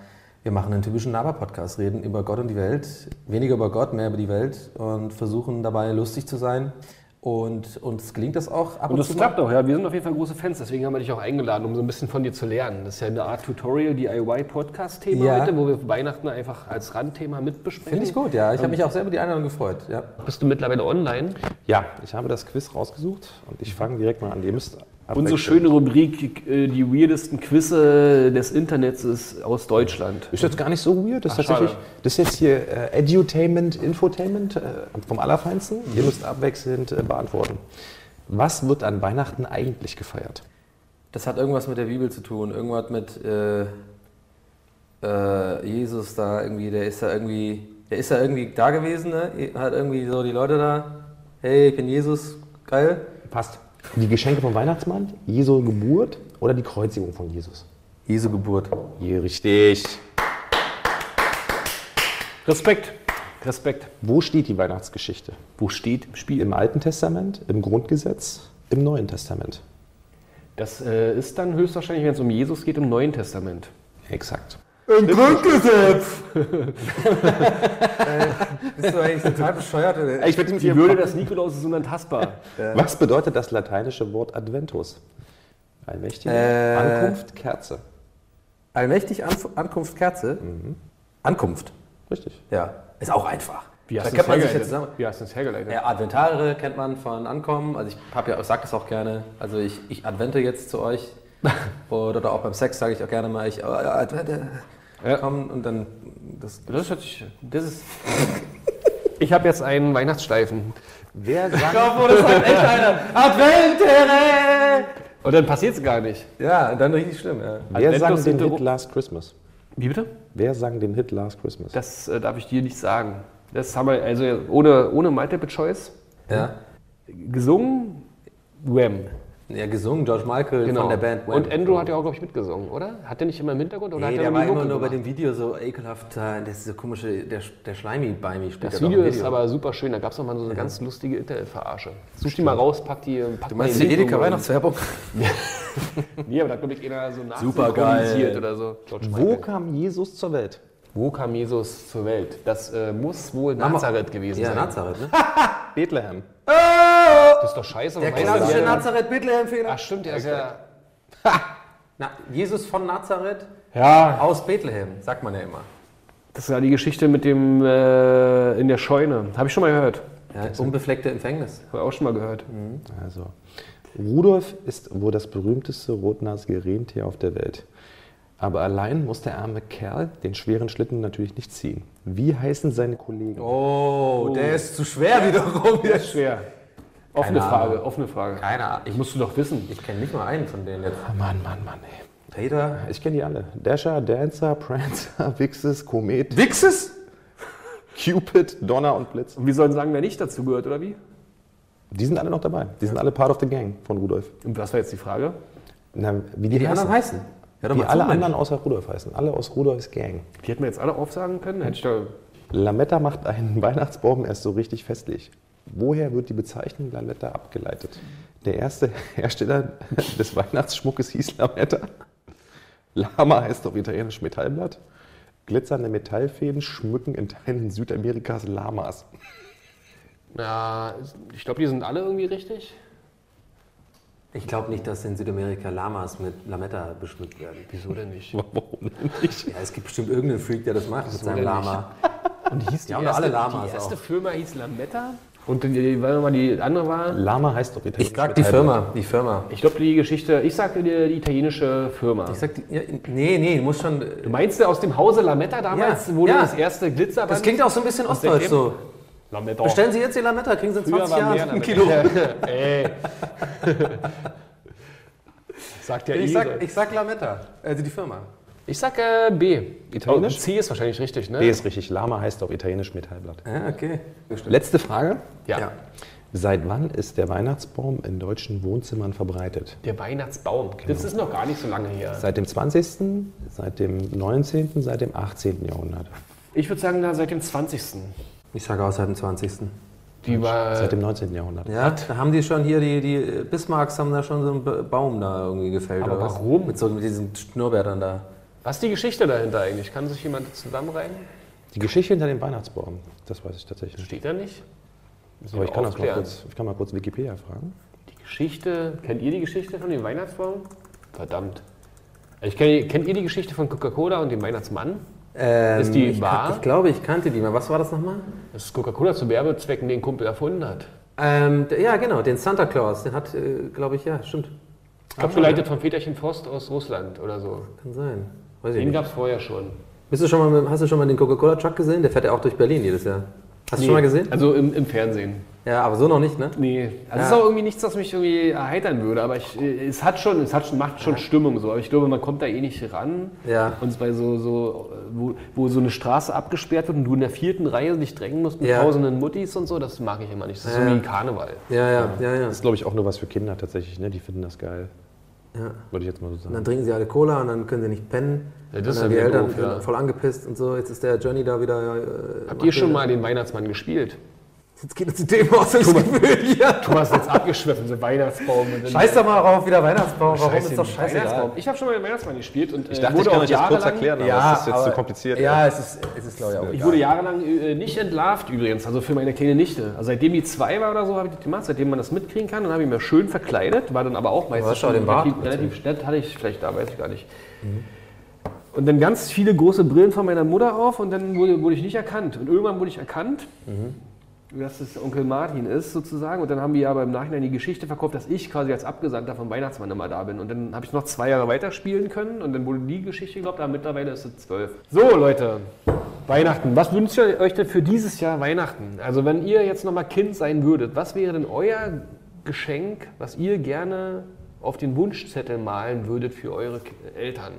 wir machen einen typischen Laber-Podcast, reden über Gott und die Welt. Weniger über Gott, mehr über die Welt und versuchen dabei lustig zu sein. Und uns gelingt das auch ab Und und, das zu. klappt auch, ja. Wir sind auf jeden Fall große Fans, deswegen haben wir dich auch eingeladen, um so ein bisschen von dir zu lernen. Das ist ja eine Art Tutorial-DIY-Podcast-Thema Ja. heute, wo wir Weihnachten einfach als Randthema mitbesprechen. Finde ich gut, ja. Ich habe mich auch sehr über die Einladung gefreut. Ja. Bist du mittlerweile online? Ja, ich habe das Quiz rausgesucht und ich fange direkt mal an. Ihr müsst Unsere schöne Rubrik, äh, die weirdesten Quizze des Internets ist aus Deutschland. Ist jetzt gar nicht so weird. Das ist Ach, tatsächlich, schade. das ist jetzt hier äh, Edutainment, Infotainment äh, vom Allerfeinsten. Ihr müsst abwechselnd äh, beantworten. Was wird an Weihnachten eigentlich gefeiert? Das hat irgendwas mit der Bibel zu tun, irgendwas mit äh, äh, Jesus da irgendwie, der ist da irgendwie, der ist da irgendwie da gewesen, ne? hat irgendwie so die Leute da, hey, ich bin Jesus, geil. Passt. Die Geschenke vom Weihnachtsmann, Jesu Geburt oder die Kreuzigung von Jesus? Jesu Geburt. Hier richtig. Respekt. Respekt. Wo steht die Weihnachtsgeschichte? Wo steht im Spiel? Im Alten Testament, im Grundgesetz, im Neuen Testament? Das äh, ist dann höchstwahrscheinlich, wenn es um Jesus geht, im Neuen Testament. Exakt. Im Grundgesetz! Bist du eigentlich total bescheuert? Oder? Ich Die Würde des Nikolaus ist unantastbar. Was bedeutet das lateinische Wort Adventus? Allmächtige Äh. Ankunft, Kerze. Allmächtig Anf Ankunft Kerze? Ankunft. Richtig. Ja, ist auch einfach. Wie hast du kennt das man sich hergeleitet? jetzt zusammen. Wie hast du das hergeleitet? Ja, Adventare kennt man von Ankommen. Also ich habe ja, sag das auch gerne. Also ich, ich advente jetzt zu euch. oder, oder auch beim Sex sage ich auch gerne mal, ich oh, ja, advente. Ja. Komm und dann das. Das hört sich. Das ist. Ich habe jetzt einen Weihnachtssteifen. Wer sagt, das sagt echt einer. Adventere! Und dann passiert es gar nicht. Ja, dann richtig schlimm. Ja. wer sang den Hit Last Christmas? Wie bitte? Wer sang den Hit Last Christmas? Das äh, darf ich dir nicht sagen. Das haben wir also ohne, ohne Multiple Choice ja. gesungen. Wham. Ja, gesungen, George Michael Genau. von der Band. Und Andrew hat ja auch, glaube ich, mitgesungen, oder? Hat der nicht immer im Hintergrund? Oder Nee, hat der war immer nur bei gemacht? dem Video so ekelhaft. äh, Das ist so komische, der, der Schleimi bei mir spielt Das Video im ist aber super schön. Da gab es nochmal so eine ganz lustige Internet-Verarsche. Such die mal raus, pack die. Pack Du meinst die Edeka Weihnachtswerbung? Nee, aber da hat, glaube ich, einer so nachsynchronisiert oder so. George Wo Michael. kam Jesus zur Welt? Wo kam Jesus zur Welt? Das äh, muss wohl Nazareth gewesen Ja, sein. Nazareth, ne? Bethlehem. Das ist doch scheiße. Der klassische der- Nazareth-Bethlehem-Fehler. Ach stimmt, der ist ja... Na, Jesus von Nazareth Ja, aus Bethlehem, sagt man ja immer. das ist ja die Geschichte mit dem äh, in der Scheune. Habe ich schon mal gehört. Ja, unbefleckte Empfängnis. Habe ich auch schon mal gehört. Also, Rudolf ist wohl das berühmteste rotnasige Rentier auf der Welt. Aber allein muss der arme Kerl den schweren Schlitten natürlich nicht ziehen. Wie heißen seine Kollegen? Oh, der ist zu schwer wiederum. Das ist schwer. Offene Keine Frage, Ahnung. offene Frage. Keine Ahnung. Ich musst du doch wissen. Ich kenne nicht mal einen von denen jetzt. Ah, Mann, Mann, Mann, ey. Peter. Ich kenne die alle. Dasher, Dancer, Prancer, Vixes, Komet, Wixes? Cupid, Donner und Blitz. Und wir sollen sagen, wer nicht dazu gehört, oder wie? Die sind alle noch dabei. Die sind alle part of the gang von Rudolf. Und was war jetzt die Frage? Na, wie die, Die heißen? anderen heißen. Doch Wie alle anderen außer Rudolf heißen. Alle aus Rudolfs Gang. Die hätten wir jetzt alle aufsagen können. Hätte ich da Lametta macht einen Weihnachtsbaum erst so richtig festlich. Woher wird die Bezeichnung Lametta abgeleitet? Der erste Hersteller des Weihnachtsschmuckes hieß Lametta. Lama heißt auf Italienisch Metallblatt. Glitzernde Metallfäden schmücken in Teilen Südamerikas Lamas. Na, ich glaube, die sind alle irgendwie richtig. Ich glaube nicht, dass in Südamerika Lamas mit Lametta beschmückt werden. Wieso denn nicht? Warum denn nicht? Ja, es gibt bestimmt irgendeinen Freak, der das macht mit seinem Lama. Und hieß die, Ja, erste, alle Lamas die erste auch. Firma hieß Lametta? Und die, weil mal die andere war? Lama heißt auf Italienisch Ich sag die Firma, die Firma. Ich glaube, die Geschichte, ich sage die, die italienische Firma. Ich sag die, ja, nee, nee, muss schon. du meinst du aus dem Hause Lametta damals, Ja, wurde ja. das erste Glitzerband? Das klingt auch so ein bisschen ostdeutsch so. Lametta. Bestellen Sie jetzt die Lametta, kriegen Sie in Früher 20 war Jahren ein Lametta. Kilo. Ey. Sagt ja Ich eh sag, ich sag Lametta, also die Firma. Ich sag äh, B. Italienisch? Oh, C ist wahrscheinlich richtig, ne? B ist richtig. Lama heißt auf Italienisch Metallblatt. Ja, okay. Letzte Frage. ja. Ja. Seit wann ist der Weihnachtsbaum in deutschen Wohnzimmern verbreitet? Der Weihnachtsbaum. Das ist noch gar nicht so lange her. Seit dem 20., seit dem 19., seit dem 18. Jahrhundert? Ich würde sagen, na, seit dem 20. Ich sage auch seit dem 20. Die war. Seit dem 19. Jahrhundert. Ja, da haben die schon hier, die, die Bismarcks haben da schon so einen Ba- Baum da irgendwie gefällt. Aber oder was? warum? Mit so mit diesen Schnurrbärtern da. Was ist die Geschichte dahinter eigentlich? Kann sich jemand zusammenreimen? Die Geschichte hinter dem Weihnachtsbaum, das weiß ich tatsächlich nicht. Steht da nicht? Müssen Aber ich kann, das mal kurz, ich kann mal kurz Wikipedia fragen. Die Geschichte. Kennt ihr die Geschichte von dem Weihnachtsbaum? Verdammt. Ich kenn, kennt ihr die Geschichte von Coca-Cola und dem Weihnachtsmann? Ähm, Ist die ich, wahr? Ich glaube, ich kannte die mal. Was war das nochmal? Dass Coca-Cola zu Werbezwecken den Kumpel erfunden hat. Ähm, der- ja, genau, den Santa Claus. Den hat, äh, glaube ich, ja, stimmt. Abgeleitet von Väterchen Forst aus Russland oder so. Kann sein. Weiß ich Den gab es vorher schon. Bist du schon mal, mit- hast du schon mal den Coca-Cola-Truck gesehen? Der fährt ja auch durch Berlin jedes Jahr. Hast du schon mal gesehen? Also im, im Fernsehen. Ja, aber so noch nicht, ne? Nee. Also Ja. es ist auch irgendwie nichts, was mich irgendwie erheitern würde, aber ich, äh, es hat schon, es hat schon, macht schon Stimmung so. Aber ich glaube, man kommt da eh nicht ran. Ja. Und bei so, so äh, wo, wo so eine Straße abgesperrt wird und du in der vierten Reihe dich drängen musst mit Ja. tausenden Muttis und so, das mag ich immer nicht. Das ist Ja. irgendwie Karneval. Ja, ja, ja, ja. Das ist, glaube ich, auch nur was für Kinder tatsächlich. Ne? Die finden das geil. Ja. Würde ich jetzt mal so Und sagen. dann trinken sie alle Cola und dann können sie nicht pennen. Ja, das ist und dann ja die Eltern doof, ja. voll angepisst und so. Jetzt ist der Johnny da wieder. Äh, Habt ihr schon mal den Weihnachtsmann gespielt? Jetzt geht uns die Themen aus dem Gefühl hier. Du hast jetzt abgeschwiffen, so Weihnachtsbaum. Scheiß doch mal drauf, wieder Weihnachtsbaum. Warum Scheiß ist doch den scheißegal? Weihnachtsbaum. Ich habe schon mal den Weihnachtsmann gespielt und Ich äh, dachte, wurde ich kann auch euch das kurz jahrelang- erklären, aber Ja, das ist jetzt zu kompliziert. Ja, es ist, es ist glaube ich auch Ich egal. wurde jahrelang äh, nicht entlarvt übrigens, also für meine kleine Nichte. Also seitdem die zwei war oder so, habe ich das gemacht, seitdem man das mitkriegen kann. Dann habe ich mir schön verkleidet, war dann aber auch meistens auch den Bart? relativ, relativ schnell, hatte ich vielleicht da, weiß ich gar nicht. Und dann ganz viele große Brillen von meiner Mutter auf und dann wurde, wurde ich nicht erkannt. Und irgendwann wurde ich erkannt, dass es Onkel Martin ist sozusagen. Und dann haben wir aber im Nachhinein die Geschichte verkauft, dass ich quasi als Abgesandter vom Weihnachtsmann immer da bin. Und dann habe ich noch zwei Jahre weiterspielen können und dann wurde die Geschichte geglaubt, aber mittlerweile ist es zwölf. So Leute, Weihnachten. Was wünscht ihr euch denn für dieses Jahr Weihnachten? Also wenn ihr jetzt nochmal Kind sein würdet, was wäre denn euer Geschenk, was ihr gerne auf den Wunschzettel malen würdet für eure Eltern?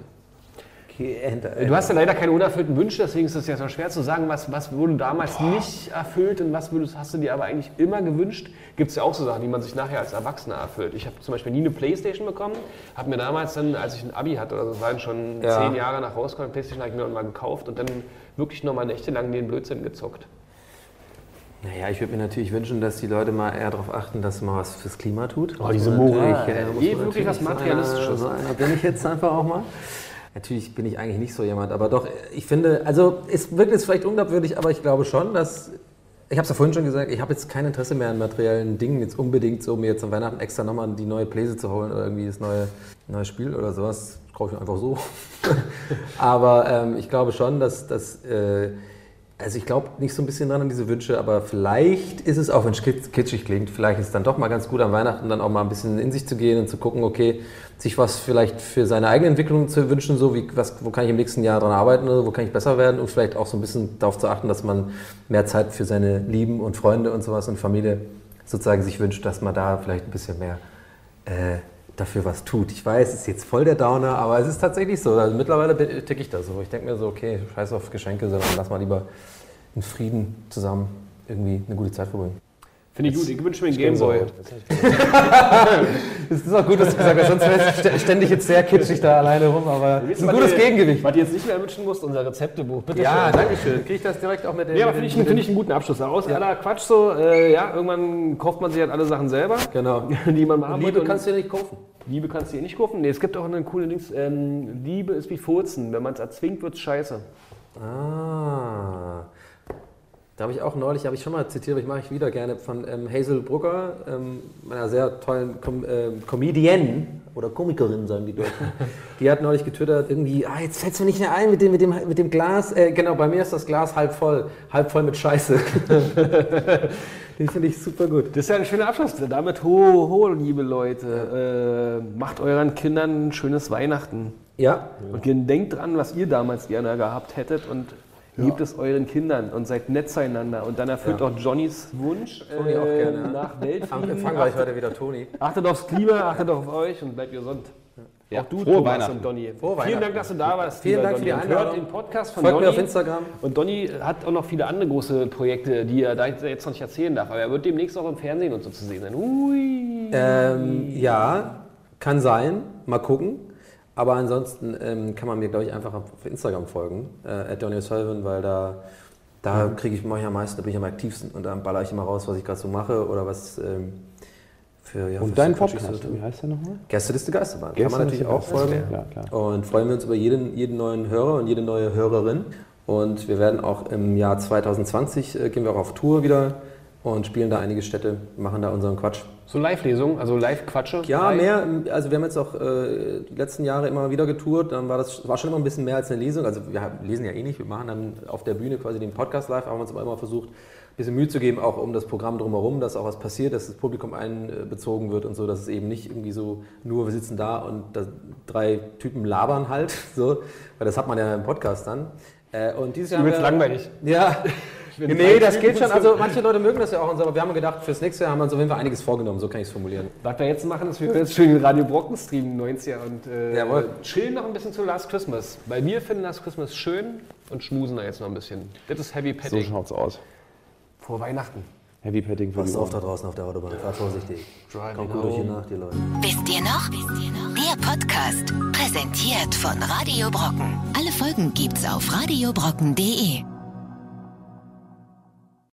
Du hast ja leider keine unerfüllten Wünsche, deswegen ist es ja so schwer zu sagen, was, was wurde damals nicht erfüllt und was würdest, hast du dir aber eigentlich immer gewünscht. Gibt es ja auch so Sachen, die man sich nachher als Erwachsener erfüllt. Ich habe zum Beispiel nie eine Playstation bekommen, habe mir damals dann, als ich ein Abi hatte, oder so, das waren schon Ja. zehn Jahre nach rausgekommen, Playstation habe ich mir mal gekauft und dann wirklich nochmal nächtelang den Blödsinn gezockt. Naja, ich würde mir natürlich wünschen, dass die Leute mal eher darauf achten, dass man was fürs Klima tut. Oh, diese Moral. äh, muss Nee, man wirklich was Materialistisches. So einer, so einer bin ich jetzt einfach auch mal. Natürlich bin ich eigentlich nicht so jemand, aber doch, ich finde, also es wirkt jetzt vielleicht unglaubwürdig, aber ich glaube schon, dass, ich habe es ja vorhin schon gesagt, ich habe jetzt kein Interesse mehr an materiellen Dingen, jetzt unbedingt so, mir jetzt an Weihnachten extra nochmal die neue Pläse zu holen oder irgendwie das neue, neue Spiel oder sowas. Kaufe ich einfach so. aber ähm, ich glaube schon, dass, dass äh, also ich glaube nicht so ein bisschen dran an diese Wünsche, aber vielleicht ist es, auch wenn es kitsch- kitschig klingt, vielleicht ist es dann doch mal ganz gut an Weihnachten dann auch mal ein bisschen in sich zu gehen und zu gucken, okay, sich was vielleicht für seine eigene Entwicklung zu wünschen, so wie was, wo kann ich im nächsten Jahr dran arbeiten oder wo kann ich besser werden und vielleicht auch so ein bisschen darauf zu achten, dass man mehr Zeit für seine Lieben und Freunde und sowas und Familie sozusagen sich wünscht, dass man da vielleicht ein bisschen mehr äh, dafür was tut. Ich weiß, es ist jetzt voll der Downer, aber es ist tatsächlich so. Also mittlerweile bin- tick ich da so. Ich denke mir so, okay, scheiß auf Geschenke, sondern lass mal lieber in Frieden zusammen irgendwie eine gute Zeit verbringen. Finde ich gut. Ich wünsche mir einen Gameboy. Es ist auch gut, dass du gesagt hast, sonst wäre es ständig jetzt sehr kitschig da alleine rum, aber es ist ein gutes Gegengewicht. Was du jetzt nicht mehr wünschen musst, unser Rezeptebuch. Bitte Ja, schön. danke schön. Kriege ich das direkt auch mit dem. Ja, aber finde ich, find ich einen guten Abschluss. Aus aller Quatsch so, äh, ja, irgendwann kauft man sich halt alle Sachen selber, Genau. die man haben Liebe kannst du dir nicht kaufen. Liebe kannst du dir nicht kaufen. Nee, es gibt auch eine coole Dings. Ähm, Liebe ist wie Furzen. Wenn man es erzwingt, wird es scheiße. Ah. Da habe ich auch neulich, habe ich schon mal zitiert, aber ich mache ich wieder gerne, von ähm, Hazel Brugger, ähm, einer sehr tollen Com ähm, Comedienne oder Komikerin, sagen die Deutschen. die hat neulich getwittert, irgendwie, ah, jetzt fällt es mir nicht mehr ein mit dem, mit dem, mit dem Glas. Äh, genau, bei mir ist das Glas halb voll, halb voll mit Scheiße. Den finde ich super gut. Das ist ja ein schöner Abschluss. Damit ho, ho, liebe Leute. Äh, macht euren Kindern ein schönes Weihnachten. Ja, Und denkt dran, was ihr damals gerne gehabt hättet und gebt es euren Kindern und seid nett zueinander. Und dann erfüllt Ja. auch Johnnys Wunsch Toni auch äh, gerne, ja. nach Weltfrieden. empfangen gleich heute wieder Toni. Achtet aufs Klima, achtet auf euch und bleibt gesund. Ja, Auch du, frohe Thomas Weihnachten. und Donny. Frohe Vielen. Dank, dass du da warst. Vielen Dank für die Donny. Einladung. Hört den Podcast von Folgt mir Donny. auf Instagram. Und Donny hat auch noch viele andere große Projekte, die er da jetzt noch nicht erzählen darf. Aber er wird demnächst auch im Fernsehen und so zu sehen sein. Hui. Ähm, ja, kann sein. Mal gucken. Aber ansonsten ähm, kann man mir, glaube ich, einfach auf Instagram folgen, äh, at Donny O'Sullivan, weil da, da kriege ich mache ich am meisten, da bin ich am aktivsten und dann baller ich immer raus, was ich gerade so mache oder was ähm, für ja, Und dein so Podcast, tue. wie heißt der nochmal? Gästeliste Geisterbahn. kann man natürlich auch folgen. Ja, klar. Und freuen wir uns über jeden, jeden neuen Hörer und jede neue Hörerin. Und wir werden auch im Jahr 2020 äh, gehen wir auch auf Tour wieder und spielen da einige Städte, machen da unseren Quatsch. So Live-Lesung, also Live-Quatsche. Ja, Live. mehr. Also wir haben jetzt auch äh, die letzten Jahre immer wieder getourt. Dann war das war schon immer ein bisschen mehr als eine Lesung. Also wir lesen ja eh nicht. Wir machen dann auf der Bühne quasi den Podcast live. Haben uns aber immer versucht, ein bisschen Mühe zu geben, auch um das Programm drumherum, dass auch was passiert, dass das Publikum einbezogen wird und so, dass es eben nicht irgendwie so nur wir sitzen da und drei Typen labern halt. So, weil das hat man ja im Podcast dann. Äh, und dieses Jahr Übelst langweilig. Ja. Nee, das geht schon. so- Also manche Leute mögen das ja auch und so, aber wir haben gedacht, fürs nächste Jahr haben wir uns auf jeden Fall einiges vorgenommen, so kann ich es formulieren. Was wir jetzt machen, ist, wir können jetzt schön den Radio Brocken streamen, 90er, und äh, Jawohl. chillen noch ein bisschen zu Last Christmas. Weil wir finden Last Christmas schön und schmusen da jetzt noch ein bisschen. Das ist Heavy So Petting schaut's aus. vor Weihnachten. Heavy Petting für die Passt auf da draußen auf der Autobahn, fahrt vorsichtig. Driving Kommt gut durch die. Nacht, ihr Leute. Wisst ihr noch? Wisst ihr noch? Der Podcast, präsentiert von Radio Brocken. Alle Folgen gibt's auf radiobrocken.de.